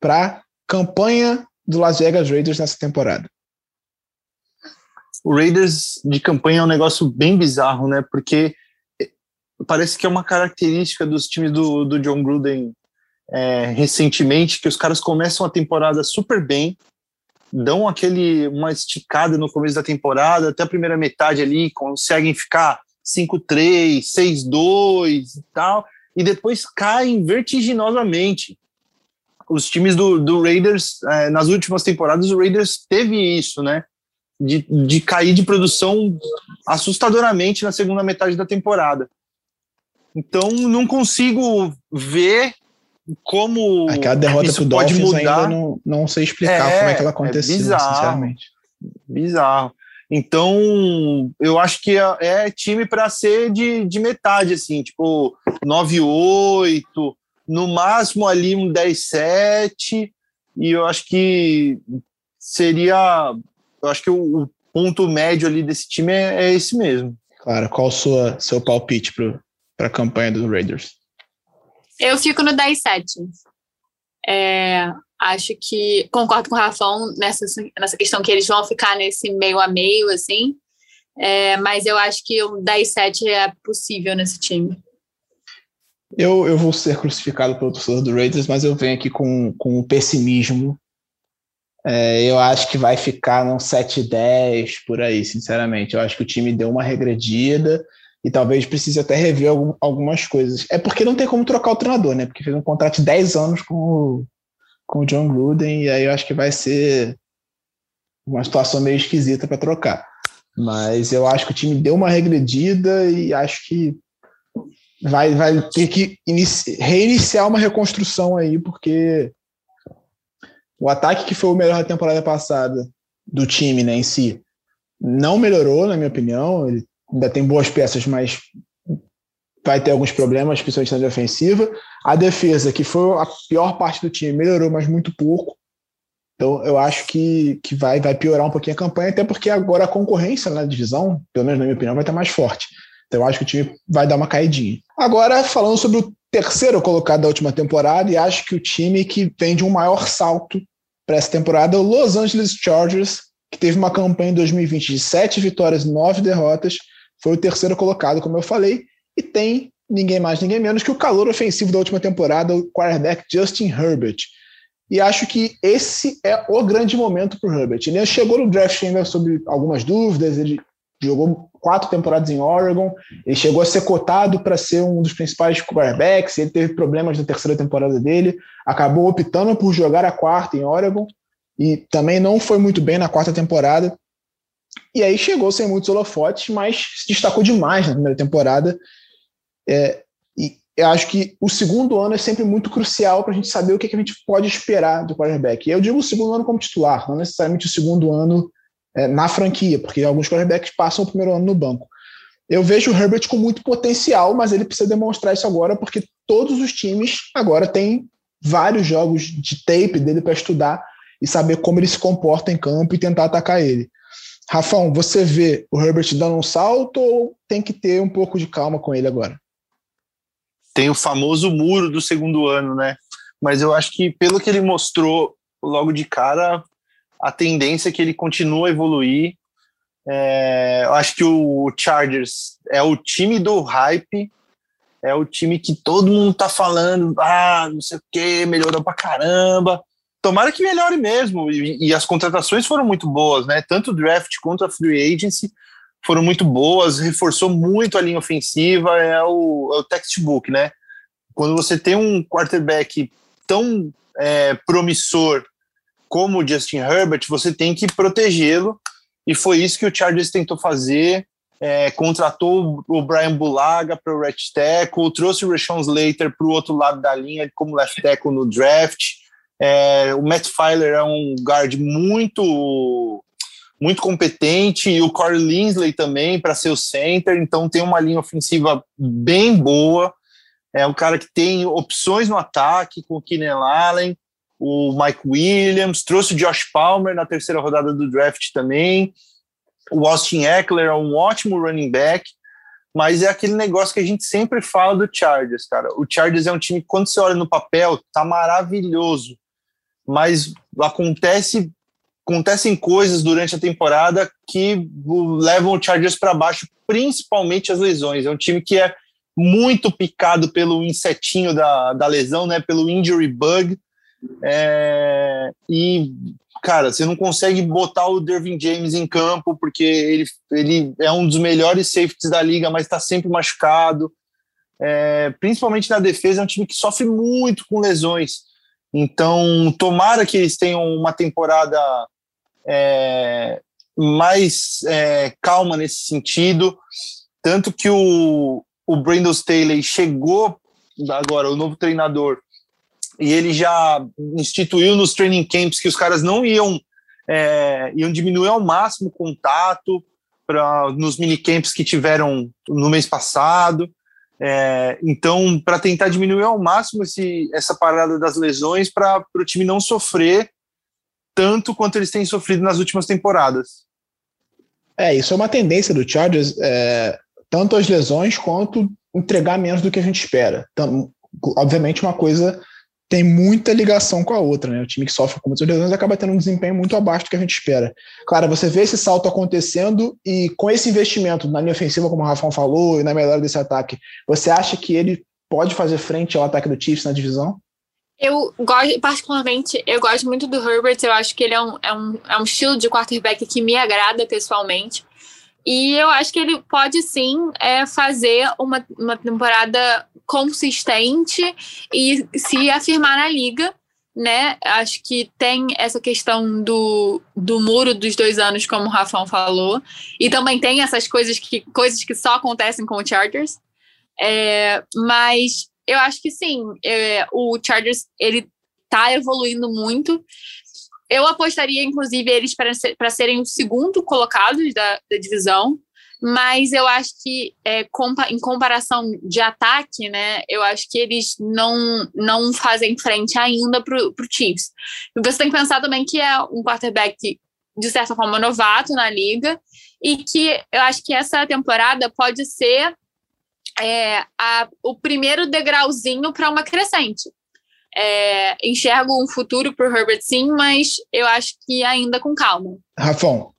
para campanha do Las Vegas Raiders nessa temporada? O Raiders de campanha é um negócio bem bizarro, né? Porque parece que é uma característica dos times do, do John Gruden é, recentemente, que os caras começam a temporada super bem, dão aquele uma esticada no começo da temporada, até a primeira metade ali, conseguem ficar 5-3, 6-2 e tal, e depois caem vertiginosamente. os times do, do Raiders, é, nas últimas temporadas, o Raiders teve isso, né? De, de cair de produção assustadoramente na segunda metade da temporada. Então, não consigo ver como aquela derrota isso pro pode Dolphins mudar. ainda não, não sei explicar é, como é que ela é aconteceu, é bizarro, sinceramente. Bizarro. Então, eu acho que é, é time para ser de, de metade, assim, tipo 9-8, no máximo ali um 10-7, e eu acho que seria. Eu acho que o, o ponto médio ali desse time é, é esse mesmo. Claro, qual o sua, seu palpite para a campanha dos Raiders? Eu fico no 10-7. É, acho que concordo com o Rafão nessa, nessa questão que eles vão ficar nesse meio a meio, assim. É, mas eu acho que o 10-7 é possível nesse time. Eu, eu vou ser crucificado pelo torcedor do Raiders, mas eu venho aqui com, com o pessimismo. É, eu acho que vai ficar num 7-10 por aí, sinceramente. Eu acho que o time deu uma regredida e talvez precise até rever algum, algumas coisas. É porque não tem como trocar o treinador, né? Porque fez um contrato de 10 anos com o, com o John Gruden, e aí eu acho que vai ser uma situação meio esquisita para trocar. Mas eu acho que o time deu uma regredida e acho que vai, vai ter que reiniciar uma reconstrução aí, porque o ataque que foi o melhor da temporada passada do time né, em si não melhorou, na minha opinião. Ele ainda tem boas peças, mas vai ter alguns problemas, principalmente na defensiva. A defesa, que foi a pior parte do time, melhorou, mas muito pouco. Então, eu acho que, que vai, vai piorar um pouquinho a campanha, até porque agora a concorrência na divisão, pelo menos na minha opinião, vai estar mais forte. Então, eu acho que o time vai dar uma caidinha. Agora, falando sobre o terceiro colocado da última temporada, e acho que o time que vem de um maior salto para essa temporada é o Los Angeles Chargers, que teve uma campanha em 2020 de sete vitórias e nove derrotas, foi o terceiro colocado, como eu falei, e tem ninguém mais, ninguém menos que o calor ofensivo da última temporada, o quarterback Justin Herbert. E acho que esse é o grande momento para o Herbert. Ele chegou no draft ainda sobre algumas dúvidas, ele jogou quatro temporadas em Oregon, ele chegou a ser cotado para ser um dos principais quarterbacks, ele teve problemas na terceira temporada dele, acabou optando por jogar a quarta em Oregon, e também não foi muito bem na quarta temporada, e aí chegou sem muitos holofotes, mas se destacou demais na primeira temporada. É, e eu acho que o segundo ano é sempre muito crucial para a gente saber o que, que, a gente pode esperar do quarterback. Eu digo o segundo ano como titular, não necessariamente o segundo ano é, na franquia, porque alguns quarterbacks passam o primeiro ano no banco. Eu vejo o Herbert com muito potencial, mas ele precisa demonstrar isso agora, porque todos os times agora têm vários jogos de tape dele para estudar e saber como ele se comporta em campo e tentar atacar ele. Rafão, você vê o Herbert dando um salto ou tem que ter um pouco de calma com ele agora? Tem o famoso muro do segundo ano, né? Mas eu acho que pelo que ele mostrou logo de cara, a tendência é que ele continua a evoluir. É, eu acho que o Chargers é o time do hype, é o time que todo mundo tá falando, ah, não sei o que, melhorou pra caramba tomara que melhore mesmo. E, e, as contratações foram muito boas, né? Tanto draft quanto a free agency foram muito boas, reforçou muito a linha ofensiva, é o, é o textbook, né? Quando você tem um quarterback tão é, promissor como o Justin Herbert, você tem que protegê-lo, e foi isso que o Chargers tentou fazer. É, contratou o Brian Bulaga para o right tackle, trouxe o Rashawn Slater para o outro lado da linha como left tackle no draft, é, o Matt Filer é um guard muito muito competente e o Corey Linsley também para ser o center, então tem uma linha ofensiva bem boa. É um cara que tem opções no ataque com o Keenan Allen, o Mike Williams, trouxe o Josh Palmer na terceira rodada do draft também. O Austin Eckler é um ótimo running back, mas é aquele negócio que a gente sempre fala do Chargers, cara. O Chargers é um time que, quando você olha no papel, tá maravilhoso mas acontece acontecem coisas durante a temporada que levam o Chargers para baixo, principalmente as lesões. É um time que é muito picado pelo insetinho da, da lesão, né? Pelo injury bug. É, e, cara, você não consegue botar o Dervin James em campo porque ele, ele é um dos melhores safeties da liga, mas está sempre machucado. É, principalmente na defesa, é um time que sofre muito com lesões. Então, tomara que eles tenham uma temporada é, mais é, calma nesse sentido. Tanto que o, o Brandon Staley chegou agora, o novo treinador, e ele já instituiu nos training camps que os caras não iam, é, iam diminuir ao máximo o contato para nos minicamps que tiveram no mês passado. É, então, para tentar diminuir ao máximo esse, essa parada das lesões, para o time não sofrer tanto quanto eles têm sofrido nas últimas temporadas. É, isso é uma tendência do Chargers, é, tanto as lesões quanto entregar menos do que a gente espera. Então, obviamente, uma coisa tem muita ligação com a outra, né? O time que sofre com muitas lesões acaba tendo um desempenho muito abaixo do que a gente espera. Claro, você vê esse salto acontecendo e com esse investimento na linha ofensiva, como o Rafael falou, e na melhora desse ataque, você acha que ele pode fazer frente ao ataque do Chiefs na divisão? Eu gosto, particularmente, eu gosto muito do Herbert. Eu acho que ele é um, é um, é um estilo de quarterback que me agrada pessoalmente. E eu acho que ele pode sim é, fazer uma, uma temporada consistente e se afirmar na liga, né? Acho que tem essa questão do, do muro dos dois anos, como o Rafão falou, e também tem essas coisas que, coisas que só acontecem com o Chargers. É, mas eu acho que sim, é, o Chargers ele tá evoluindo muito. Eu apostaria, inclusive, eles para ser, serem o segundo colocados da, da divisão, mas eu acho que é, compa em comparação de ataque, né, eu acho que eles não, não fazem frente ainda para o Chiefs. Você tem que pensar também que é um quarterback, de certa forma, novato na liga, e que eu acho que essa temporada pode ser é, a, o primeiro degrauzinho para uma crescente. É, enxergo um futuro para o Herbert sim, mas eu acho que ainda com calma. Rafão,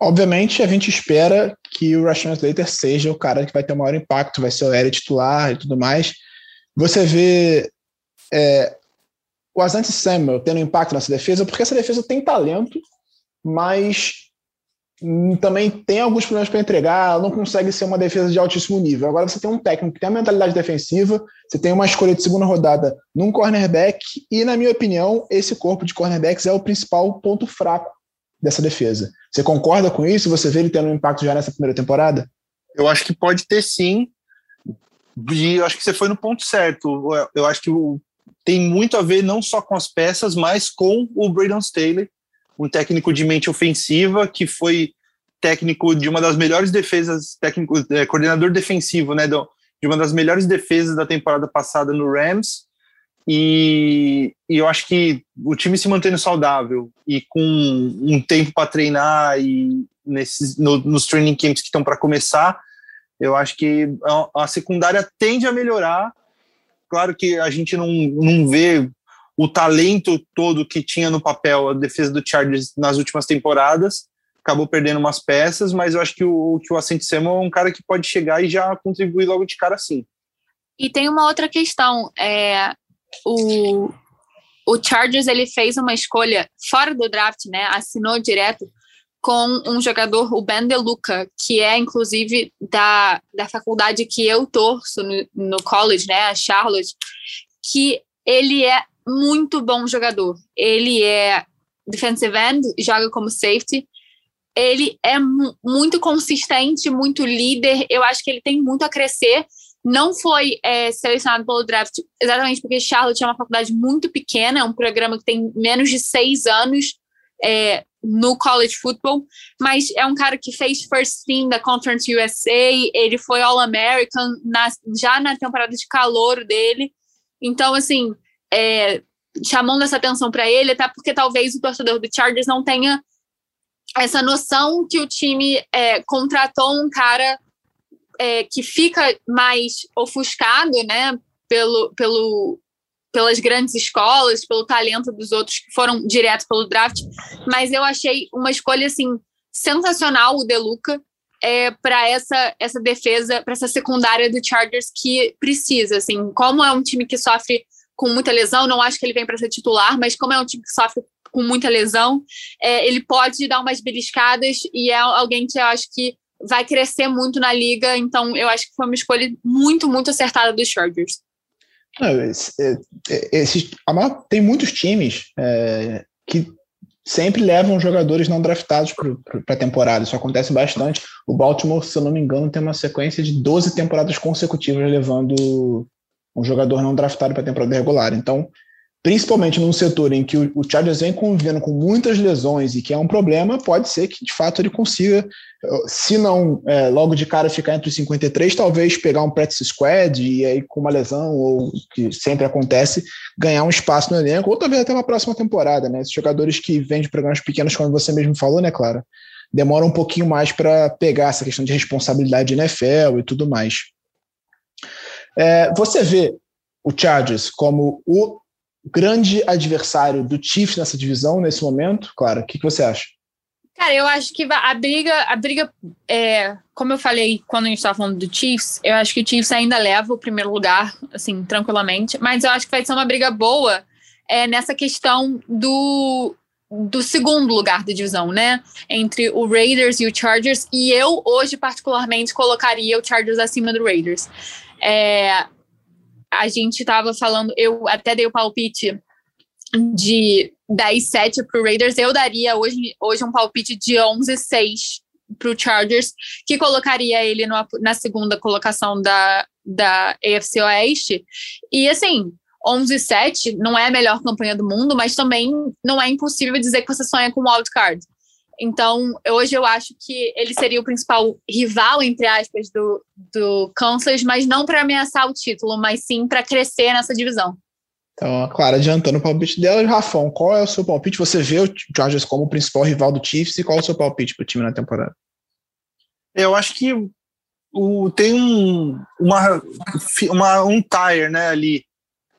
obviamente a gente espera que o Rashawn Slater seja o cara que vai ter o maior impacto, vai ser o Eric titular e tudo mais. Você vê é, o Asante Samuel tendo impacto nessa defesa, porque essa defesa tem talento, mas também tem alguns problemas para entregar, ela não consegue ser uma defesa de altíssimo nível. Agora você tem um técnico que tem a mentalidade defensiva, você tem uma escolha de segunda rodada num cornerback, e, na minha opinião, esse corpo de cornerbacks é o principal ponto fraco dessa defesa. Você concorda com isso? Você vê ele tendo um impacto já nessa primeira temporada? Eu acho que pode ter sim. E eu acho que você foi no ponto certo. Eu acho que tem muito a ver não só com as peças, mas com o Braden Staley, um técnico de mente ofensiva que foi técnico de uma das melhores defesas, técnico, é, coordenador defensivo, né, do, de uma das melhores defesas da temporada passada no Rams. E, e eu acho que o time se mantendo saudável e com um tempo para treinar e nesses, no, nos training camps que estão para começar, eu acho que a, a secundária tende a melhorar. Claro que a gente não, não vê o talento todo que tinha no papel a defesa do Chargers nas últimas temporadas, acabou perdendo umas peças, mas eu acho que o, que o Ascent Samuel é um cara que pode chegar e já contribuir logo de cara assim. E tem uma outra questão, é, o, o Chargers ele fez uma escolha fora do draft, né, assinou direto com um jogador, o Ben DeLuca, que é inclusive da, da faculdade que eu torço no, no college, né, a Charlotte, que ele é muito bom jogador. Ele é defensive end, joga como safety. Ele é muito consistente, muito líder. Eu acho que ele tem muito a crescer. Não foi é, selecionado pelo draft exatamente porque Charlotte é uma faculdade muito pequena, é um programa que tem menos de seis anos é, no college football, mas é um cara que fez first team da Conference USA, ele foi All-American já na temporada de calor dele. Então, assim, é, chamando essa atenção para ele, até porque talvez o torcedor do Chargers não tenha essa noção que o time é, contratou um cara é, que fica mais ofuscado, né, pelo, pelo, pelas grandes escolas, pelo talento dos outros que foram direto pelo draft, mas eu achei uma escolha assim sensacional o Deluca é, para essa essa defesa, para essa secundária do Chargers que precisa, assim, como é um time que sofre com muita lesão, não acho que ele vem para ser titular, mas como é um time que sofre com muita lesão, é, ele pode dar umas beliscadas e é alguém que eu acho que vai crescer muito na liga, então eu acho que foi uma escolha muito, muito acertada dos Chargers. esse, esse, tem muitos times é, que sempre levam jogadores não draftados para a temporada. Isso acontece bastante. O Baltimore, se eu não me engano, tem uma sequência de 12 temporadas consecutivas levando um jogador não draftado para a temporada regular. Então, principalmente num setor em que o, o Chargers vem convivendo com muitas lesões e que é um problema, pode ser que de fato ele consiga, se não é, logo de cara ficar entre os 53, talvez pegar um practice squad e aí com uma lesão, ou que sempre acontece, ganhar um espaço no elenco, ou talvez até uma próxima temporada, né? Esses jogadores que vêm de programas pequenos, como você mesmo falou, né, Clara? Demora um pouquinho mais para pegar essa questão de responsabilidade de NFL e tudo mais. É, você vê o Chargers como o grande adversário do Chiefs nessa divisão nesse momento? Claro, o que, que você acha? Cara, eu acho que a briga, a briga, é, como eu falei quando a gente estava falando do Chiefs, eu acho que o Chiefs ainda leva o primeiro lugar, assim, tranquilamente, mas eu acho que vai ser uma briga boa é, nessa questão do, do segundo lugar da divisão, né? Entre o Raiders e o Chargers, e eu hoje, particularmente, colocaria o Chargers acima do Raiders. É, a gente estava falando, eu até dei o palpite de 10-7 para o Raiders, eu daria hoje, hoje um palpite de 11-6 para o Chargers, que colocaria ele no, na segunda colocação da, da AFC Oeste. E assim, 11-7 não é a melhor campanha do mundo, mas também não é impossível dizer que você sonha com wildcard. Então, hoje eu acho que ele seria o principal rival, entre aspas, do, do Kansas, mas não para ameaçar o título, mas sim para crescer nessa divisão. Então, claro, adiantando o palpite dela, Rafão, qual é o seu palpite? Você vê o Chargers como o principal rival do Chiefs e qual é o seu palpite para o time na temporada? Eu acho que o, tem um, uma, uma, um tire né, ali.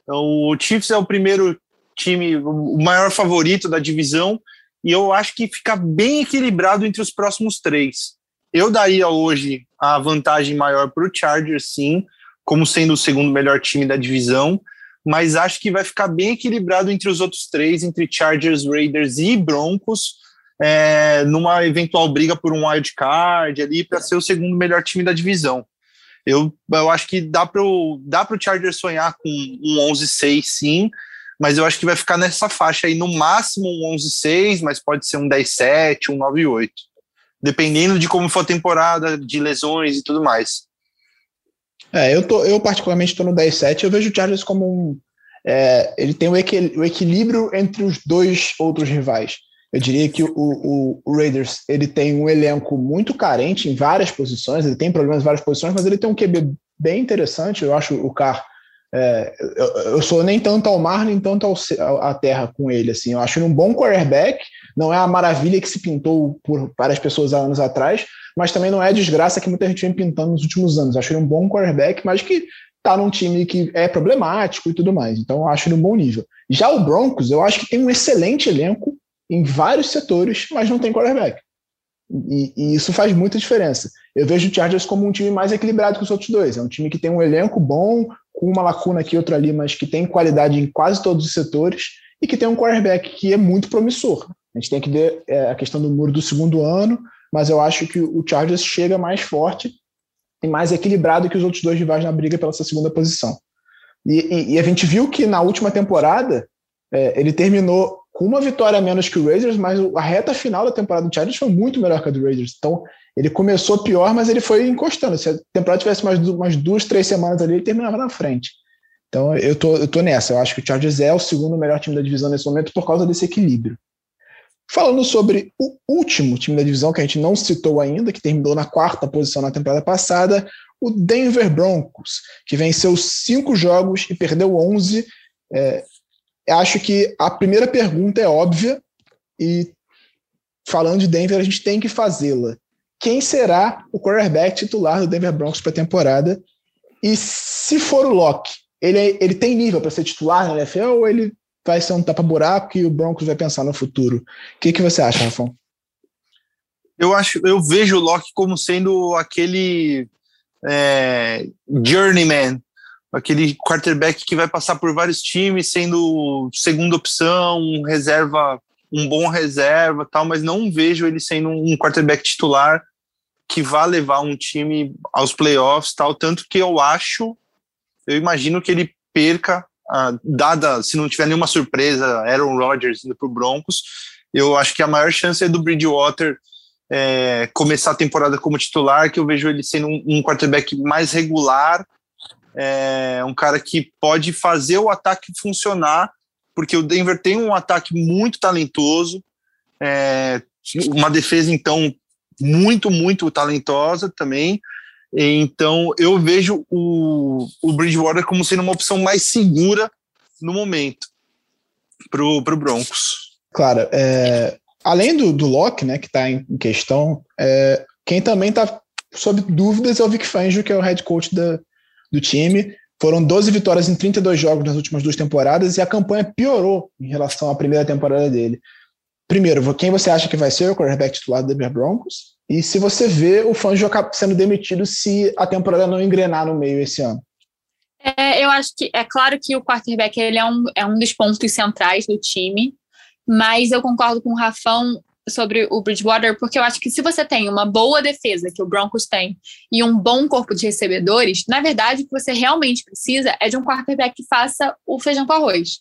O Chiefs é o primeiro time, o maior favorito da divisão, e eu acho que fica bem equilibrado entre os próximos três. Eu daria hoje a vantagem maior para o Chargers, sim, como sendo o segundo melhor time da divisão, mas acho que vai ficar bem equilibrado entre os outros três, entre Chargers, Raiders e Broncos, é, numa eventual briga por um wild card ali para ser o segundo melhor time da divisão. Eu, eu acho que dá para o dá Chargers sonhar com um 11-6, sim, mas eu acho que vai ficar nessa faixa aí, no máximo um 11-6, mas pode ser um 10-7, um 9-8, dependendo de como for a temporada, de lesões e tudo mais. É, eu, tô, eu particularmente estou no 10-7, eu vejo o Chargers como um. É, ele tem o, o, equilíbrio entre os dois outros rivais. Eu diria que o, o, o, Raiders ele tem um elenco muito carente em várias posições, ele tem problemas em várias posições, mas ele tem um QB bem interessante. Eu acho o Carr é, eu, eu, sou nem tanto ao mar, nem tanto ao, à terra com ele. Assim. Eu acho ele um bom quarterback, não é a maravilha que se pintou por várias pessoas há anos atrás, mas também não é a desgraça que muita gente vem pintando nos últimos anos. Eu acho ele um bom quarterback, mas que está num time que é problemático e tudo mais. Então eu acho ele um bom nível. Já o Broncos, eu acho que tem um excelente elenco em vários setores, mas não tem quarterback. E, e, isso faz muita diferença. Eu vejo o Chargers como um time mais equilibrado que os outros dois. É um time que tem um elenco bom, com uma lacuna aqui outra ali, mas que tem qualidade em quase todos os setores e que tem um quarterback que é muito promissor. A gente tem que ver é, a questão do muro do segundo ano, mas eu acho que o Chargers chega mais forte e mais equilibrado que os outros dois rivais na briga pela segunda posição. E, e, e a gente viu que na última temporada é, ele terminou com uma vitória a menos que o Raiders, mas a reta final da temporada do Chargers foi muito melhor que a do Raiders. Então ele começou pior, mas ele foi encostando. Se a temporada tivesse mais umas duas, três semanas ali, ele terminava na frente. Então eu tô, eu tô nessa. Eu acho que o Chargers é o segundo melhor time da divisão nesse momento por causa desse equilíbrio. Falando sobre o último time da divisão, que a gente não citou ainda, que terminou na quarta posição na temporada passada, o Denver Broncos, que venceu cinco jogos e perdeu 11. É, acho que a primeira pergunta é óbvia e falando de Denver, a gente tem que fazê-la quem será o quarterback titular do Denver Broncos para a temporada. E se for o Locke, ele, ele tem nível para ser titular na NFL ou ele vai ser um tapa-buraco que o Broncos vai pensar no futuro? O que, que você acha, Rafão? Eu acho, eu vejo o Locke como sendo aquele é, journeyman, aquele quarterback que vai passar por vários times, sendo segunda opção, reserva, um bom reserva, tal, mas não vejo ele sendo um quarterback titular que vá levar um time aos playoffs, tal, tanto que eu acho, eu imagino que ele perca, uh, dada se não tiver nenhuma surpresa, Aaron Rodgers indo para o Broncos, eu acho que a maior chance é do Bridgewater é, começar a temporada como titular, que eu vejo ele sendo um, um quarterback mais regular, é, um cara que pode fazer o ataque funcionar, porque o Denver tem um ataque muito talentoso, é, uma defesa, então, muito, muito talentosa também. Então, eu vejo o, o Bridgewater como sendo uma opção mais segura no momento para o Broncos. Claro, é, além do, do Locke, né, que está em, questão, é, quem também está sob dúvidas é o Vic Fangio, que é o head coach da, do time. Foram 12 vitórias em 32 jogos nas últimas duas temporadas e a campanha piorou em relação à primeira temporada dele. Primeiro, quem você acha que vai ser o quarterback titular do Denver Broncos? E se você vê o Fangio sendo demitido se a temporada não engrenar no meio esse ano? É, eu acho que é claro que o quarterback ele é um, é um dos pontos centrais do time, mas eu concordo com o Rafão sobre o Bridgewater, porque eu acho que se você tem uma boa defesa, que o Broncos tem, e um bom corpo de recebedores, na verdade, o que você realmente precisa é de um quarterback que faça o feijão com arroz.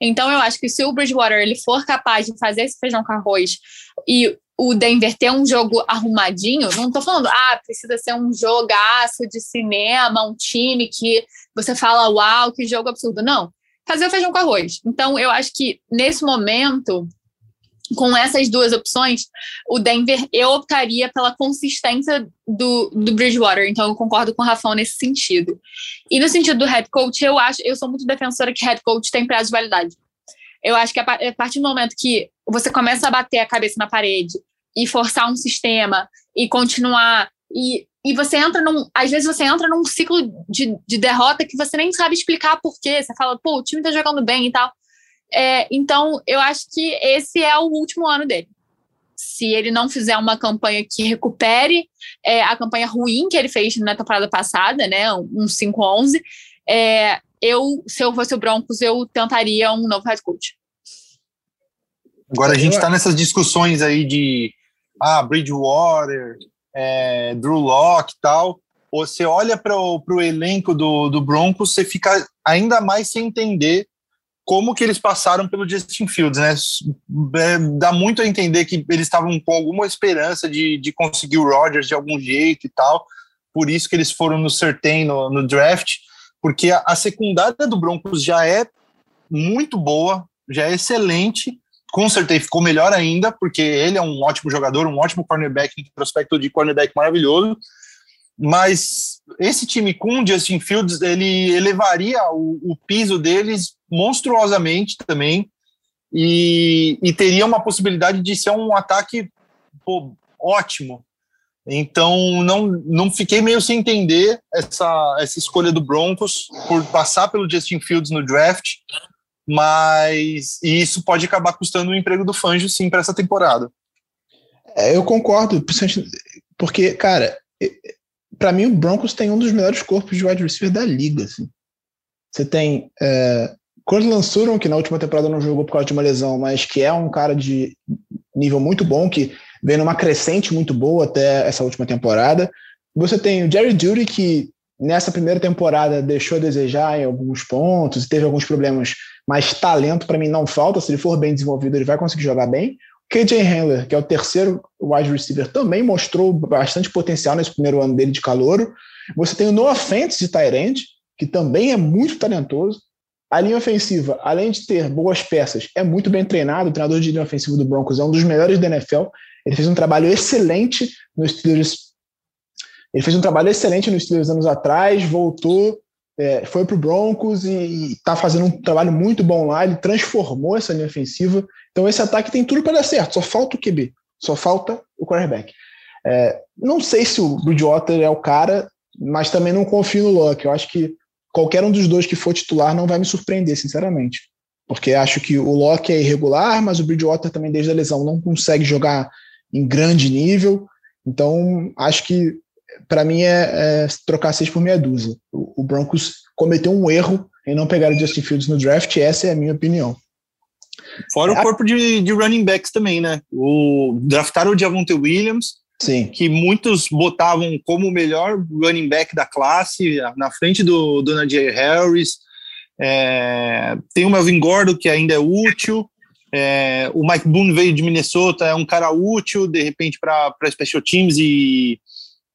Então, eu acho que se o Bridgewater ele for capaz de fazer esse feijão com arroz e o Denver ter um jogo arrumadinho, não estou falando, ah, precisa ser um jogaço de cinema, um time que você fala, uau, que jogo absurdo. Não, fazer o feijão com arroz. Então, eu acho que nesse momento, com essas duas opções, o Denver, eu optaria pela consistência do, do Bridgewater. Então, eu concordo com o Rafão nesse sentido. E no sentido do head coach, eu acho, eu sou muito defensora que head coach tem prazo de validade. Eu acho que a partir do momento que você começa a bater a cabeça na parede e forçar um sistema e continuar. E, e você entra num. Às vezes você entra num ciclo de, de derrota que você nem sabe explicar por quê. Você fala, pô, o time tá jogando bem e tal. É, então, eu acho que esse é o último ano dele. Se ele não fizer uma campanha que recupere é, a campanha ruim que ele fez na temporada passada, né, um 5-11, é, eu, se eu fosse o Broncos, eu tentaria um novo head coach. Agora a gente está nessas discussões aí de ah, Bridgewater, é, Drew Locke e tal, você olha para o elenco do, do Broncos, você fica ainda mais sem entender como que eles passaram pelo Justin Fields, né? É, dá muito a entender que eles estavam com alguma esperança de, de conseguir o Rodgers de algum jeito e tal, por isso que eles foram no certain no, no draft, porque a, a secundária do Broncos já é muito boa, já é excelente, com certeza ficou melhor ainda, porque ele é um ótimo jogador, um ótimo cornerback, um prospecto de cornerback maravilhoso. Mas esse time com Justin Fields, ele elevaria o, o piso deles monstruosamente também e, e, teria uma possibilidade de ser um ataque pô, ótimo. Então, não, não fiquei meio sem entender essa, essa escolha do Broncos por passar pelo Justin Fields no draft mas isso pode acabar custando o emprego do Fanjo sim para essa temporada. É, eu concordo, porque, cara, para mim o Broncos tem um dos melhores corpos de wide receiver da liga. Assim. Você tem é, Cortland Sutton, que na última temporada não jogou por causa de uma lesão, mas que é um cara de nível muito bom, que vem numa crescente muito boa até essa última temporada. Você tem o Jerry Judy, que nessa primeira temporada deixou a desejar em alguns pontos, teve alguns problemas mas talento para mim não falta. Se ele for bem desenvolvido, ele vai conseguir jogar bem. KJ Handler, que é o terceiro wide receiver, também mostrou bastante potencial nesse primeiro ano dele de calouro. Você tem o Noah Fentz de Tyrant, que também é muito talentoso. A linha ofensiva, além de ter boas peças, é muito bem treinado. O treinador de linha ofensiva do Broncos é um dos melhores da NFL. Ele fez um trabalho excelente no Steelers. Ele fez um trabalho excelente nos Steelers anos atrás, voltou é, foi para o Broncos e está fazendo um trabalho muito bom lá. Ele transformou essa linha ofensiva. Então, esse ataque tem tudo para dar certo. Só falta o QB, só falta o quarterback. É, não sei se o Bridgewater é o cara, mas também não confio no Luck. Eu acho que qualquer um dos dois que for titular não vai me surpreender, sinceramente. Porque acho que o Locke é irregular, mas o Bridgewater também, desde a lesão, não consegue jogar em grande nível. Então, acho que para mim é, é, trocar seis por meia dúzia. O, o, Broncos cometeu um erro em não pegar o Justin Fields no draft, essa é a minha opinião. Fora é, o corpo de, de, running backs também, né? O, draftaram o Javonte Williams, Sim. que muitos botavam como o melhor running back da classe, na frente do, do Najee Harris. É, tem o Melvin Gordon, que ainda é útil. É, o Mike Boone veio de Minnesota, é um cara útil, de repente, para special teams e,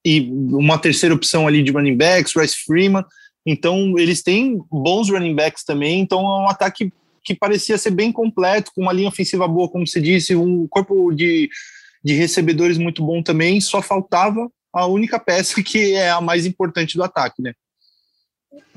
e uma terceira opção ali de running backs, Rice Freeman. Então, eles têm bons running backs também. Então, é um ataque que parecia ser bem completo, com uma linha ofensiva boa, como você disse, um corpo de, de recebedores muito bom também. Só faltava a única peça que é a mais importante do ataque, né?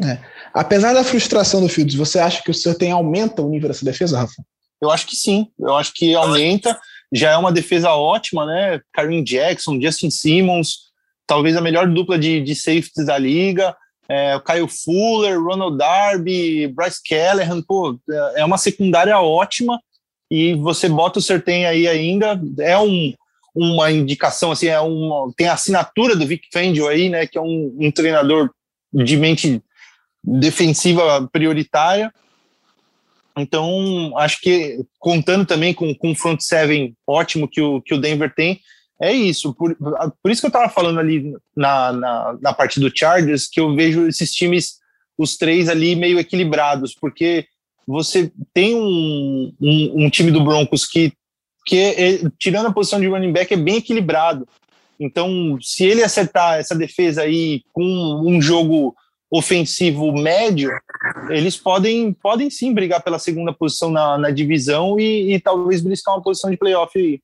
É. Apesar da frustração do Fields, você acha que o Surtain aumenta o nível dessa defesa, Rafa? Eu acho que sim. Eu acho que aumenta. Já é uma defesa ótima, né? Karim Jackson, Justin Simmons, talvez a melhor dupla de, de safeties da liga. É, o Kyle Fuller, Ronald Darby, Bryce Callahan, pô, é uma secundária ótima e você bota o Sertem aí ainda, é um, uma indicação, assim, é uma, tem a assinatura do Vic Fangio aí, né, que é um, um treinador de mente defensiva prioritária. Então, acho que contando também com o front seven ótimo que o, que o Denver tem, é isso. Por, por isso que eu estava falando ali na, na, na parte do Chargers, que eu vejo esses times, os três ali meio equilibrados, porque você tem um, um, um time do Broncos que, que é, tirando a posição de running back, é bem equilibrado. Então, se ele acertar essa defesa aí com um jogo ofensivo médio, eles podem, podem sim brigar pela segunda posição na, na divisão e, e talvez buscar uma posição de playoff aí.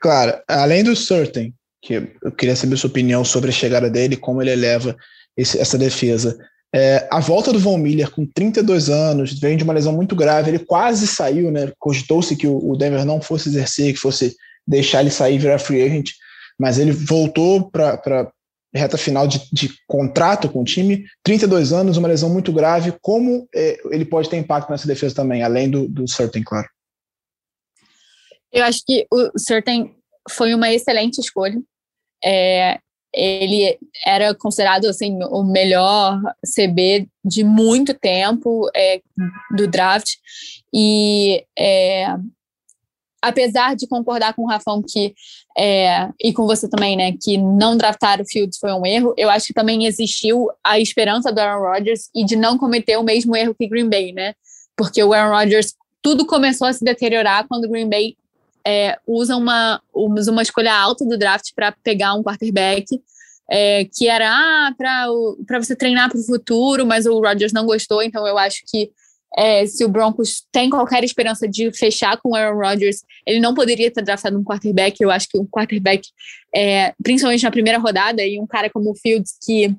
Claro, além do Certain, que eu queria saber sua opinião sobre a chegada dele, como ele eleva esse, essa defesa. É, a volta do Von Miller com 32 anos, vem de uma lesão muito grave, ele quase saiu, né? Cogitou-se que o, Denver não fosse exercer, que fosse deixar ele sair e virar free agent, mas ele voltou para reta final de, de, contrato com o time, 32 anos, uma lesão muito grave. Como é, ele pode ter impacto nessa defesa também, além do, do Certain, claro? Eu acho que o Certain foi uma excelente escolha. É, ele era considerado assim o melhor CB de muito tempo é, do draft e é, apesar de concordar com o Rafão que é, e com você também, né, que não draftar o Fields foi um erro, eu acho que também existiu a esperança do Aaron Rodgers e de não cometer o mesmo erro que Green Bay, né? Porque o Aaron Rodgers tudo começou a se deteriorar quando Green Bay é, usa uma, uma escolha alta do draft para pegar um quarterback. É, que era ah, para você treinar para o futuro, mas o Rodgers não gostou, então eu acho que é, se o Broncos tem qualquer esperança de fechar com o Aaron Rodgers, ele não poderia ter draftado um quarterback. Eu acho que um quarterback, é, principalmente na primeira rodada, e um cara como o Fields, que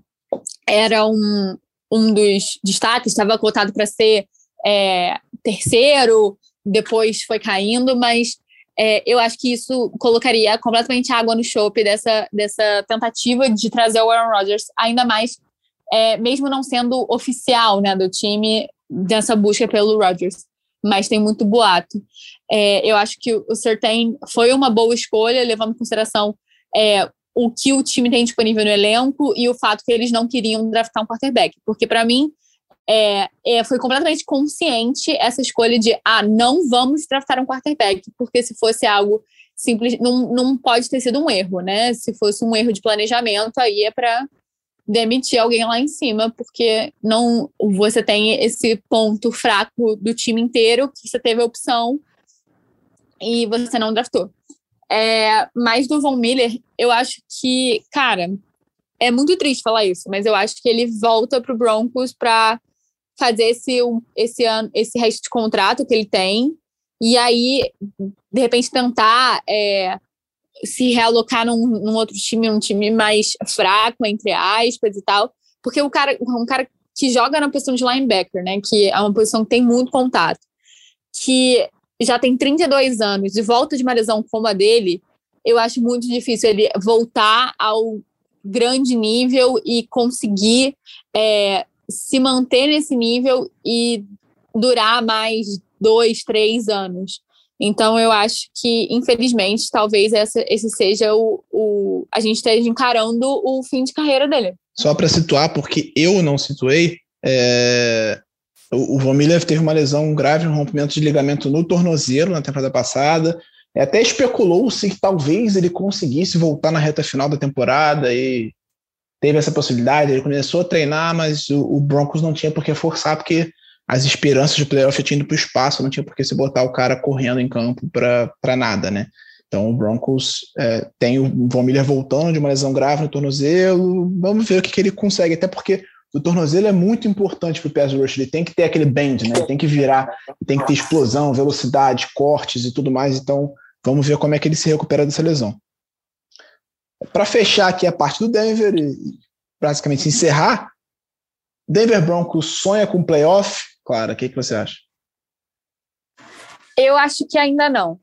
era um, um dos destaques, estava cotado para ser é, terceiro, depois foi caindo, mas é, eu acho que isso colocaria completamente água no chope dessa, dessa tentativa de trazer o Aaron Rodgers, ainda mais, é, mesmo não sendo oficial né, do time, dessa busca pelo Rodgers, mas tem muito boato. É, eu acho que o Certain foi uma boa escolha, levando em consideração é, o que o time tem disponível no elenco e o fato que eles não queriam draftar um quarterback, porque para mim é, é, foi completamente consciente essa escolha de ah, não vamos draftar um quarterback, porque se fosse algo simples, não, não pode ter sido um erro, né? Se fosse um erro de planejamento, aí é para demitir alguém lá em cima, porque não você tem esse ponto fraco do time inteiro que você teve a opção e você não draftou. É, mas do Von Miller, eu acho que, cara, é muito triste falar isso, mas eu acho que ele volta para o Broncos para fazer esse, esse, ano, esse resto de contrato que ele tem e aí, de repente, tentar é, se realocar num, num, outro time, um time mais fraco, entre aspas e tal. Porque o cara, um cara que joga na posição de linebacker, né? Que é uma posição que tem muito contato, que já tem 32 anos e volta de uma lesão como a dele, eu acho muito difícil ele voltar ao grande nível e conseguir é, se manter nesse nível e durar mais dois, três anos. Então, eu acho que, infelizmente, talvez essa, esse seja o, o. A gente esteja encarando o fim de carreira dele. Só para situar, porque eu não situei, é, o, o Miller teve uma lesão grave, um rompimento de ligamento no tornozelo na temporada passada. Até especulou-se que talvez ele conseguisse voltar na reta final da temporada e teve essa possibilidade, ele começou a treinar, mas o, o Broncos não tinha por que forçar, porque as esperanças de playoff tinham ido para o espaço, não tinha por que se botar o cara correndo em campo para nada, né? Então o Broncos é, tem o Von Miller voltando de uma lesão grave no tornozelo, vamos ver o que, que ele consegue, até porque o tornozelo é muito importante para o pass rush, ele tem que ter aquele bend, né? Ele tem que virar, tem que ter explosão, velocidade, cortes e tudo mais, então vamos ver como é que ele se recupera dessa lesão. Para fechar aqui a parte do Denver e basicamente encerrar, Denver Broncos sonha com playoff? Clara, o que, que você acha? Eu acho que ainda não.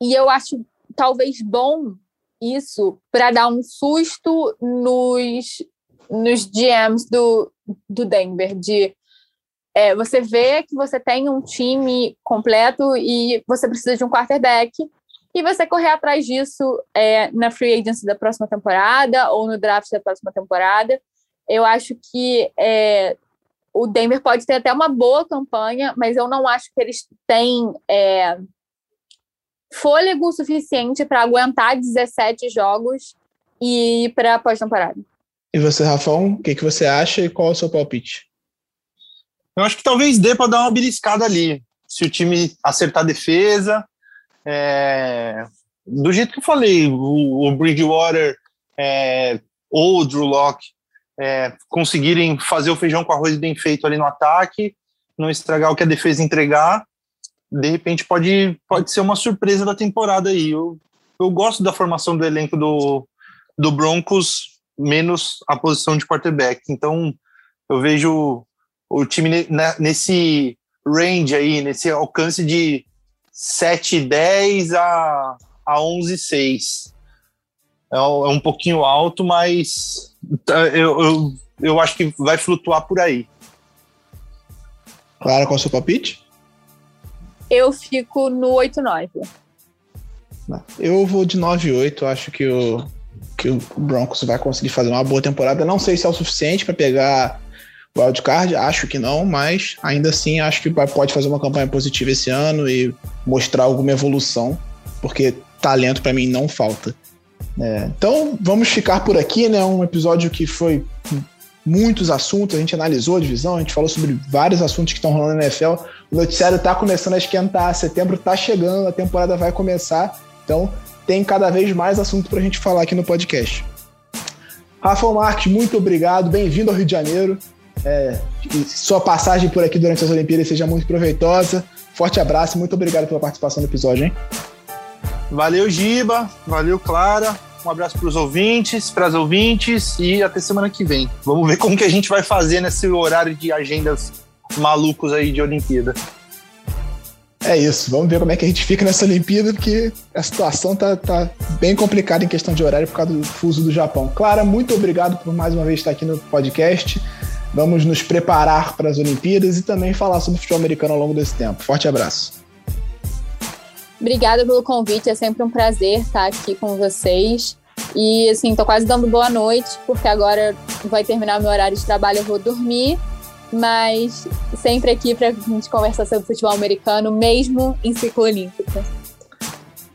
E eu acho talvez bom isso para dar um susto nos, nos GMs do, do Denver, de é, você vê que você tem um time completo e você precisa de um quarterback e você correr atrás disso é, na free agency da próxima temporada ou no draft da próxima temporada. Eu acho que é, o Denver pode ter até uma boa campanha, mas eu não acho que eles têm é, fôlego suficiente para aguentar 17 jogos e ir para a pós-temporada. E você, Rafão, o que, que você acha e qual é o seu palpite? Eu acho que talvez dê para dar uma beliscada ali. Se o time acertar a defesa, é, do jeito que eu falei, o, o Bridgewater é, ou o Drew Locke é, conseguirem fazer o feijão com arroz bem feito ali no ataque, não estragar o que a defesa entregar, de repente pode, pode ser uma surpresa da temporada aí. Eu, eu gosto da formação do elenco do, do Broncos, menos a posição de quarterback. Então, eu vejo o time nesse range aí, nesse alcance de 7,10 a, a 11,6. É, é um pouquinho alto, mas tá, eu, eu, eu acho que vai flutuar por aí. Clara, qual é o seu palpite? Eu fico no 8-9. Eu vou de 9-8. Acho que o, que o Broncos vai conseguir fazer uma boa temporada. Não sei se é o suficiente para pegar o wildcard, acho que não, mas ainda assim acho que pode fazer uma campanha positiva esse ano e mostrar alguma evolução, porque talento para mim não falta. É, então vamos ficar por aqui, né? Um episódio que foi muitos assuntos, a gente analisou a divisão, a gente falou sobre vários assuntos que estão rolando na NFL. O noticiário está começando a esquentar, setembro está chegando, a temporada vai começar, então tem cada vez mais assunto para a gente falar aqui no podcast. Rafael Marques, muito obrigado, bem-vindo ao Rio de Janeiro. É, sua passagem por aqui durante as Olimpíadas seja muito proveitosa. Forte abraço muito obrigado pela participação no episódio, hein? Valeu, Giba. Valeu, Clara. Um abraço para os ouvintes, para as ouvintes e até semana que vem. Vamos ver como que a gente vai fazer nesse horário de agendas malucos aí de Olimpíada. É isso, vamos ver como é que a gente fica nessa Olimpíada, porque a situação tá, tá bem complicada em questão de horário por causa do fuso do Japão. Clara, muito obrigado por mais uma vez estar aqui no podcast. Vamos nos preparar para as Olimpíadas e também falar sobre futebol americano ao longo desse tempo. Forte abraço. Obrigada pelo convite, é sempre um prazer estar aqui com vocês. E assim, tô quase dando boa noite, porque agora vai terminar meu horário de trabalho, eu vou dormir. Mas sempre aqui para a gente conversar sobre futebol americano, mesmo em ciclo olímpico.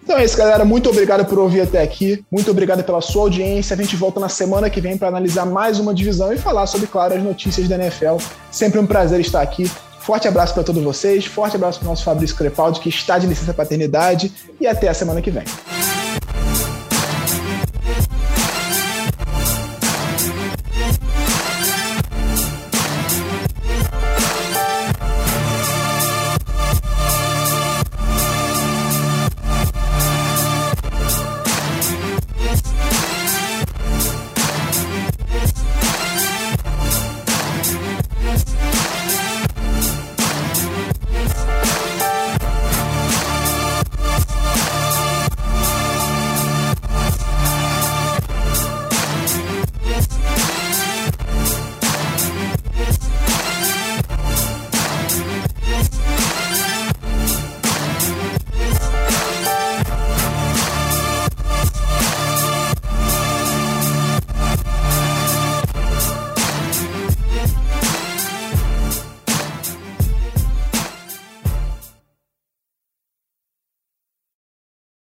Então é isso, galera. Muito obrigado por ouvir até aqui. Muito obrigado pela sua audiência. A gente volta na semana que vem para analisar mais uma divisão e falar sobre, claro, as notícias da NFL. Sempre um prazer estar aqui. Forte abraço para todos vocês. Forte abraço para o nosso Fabrício Crepaldi, que está de licença paternidade. E até a semana que vem.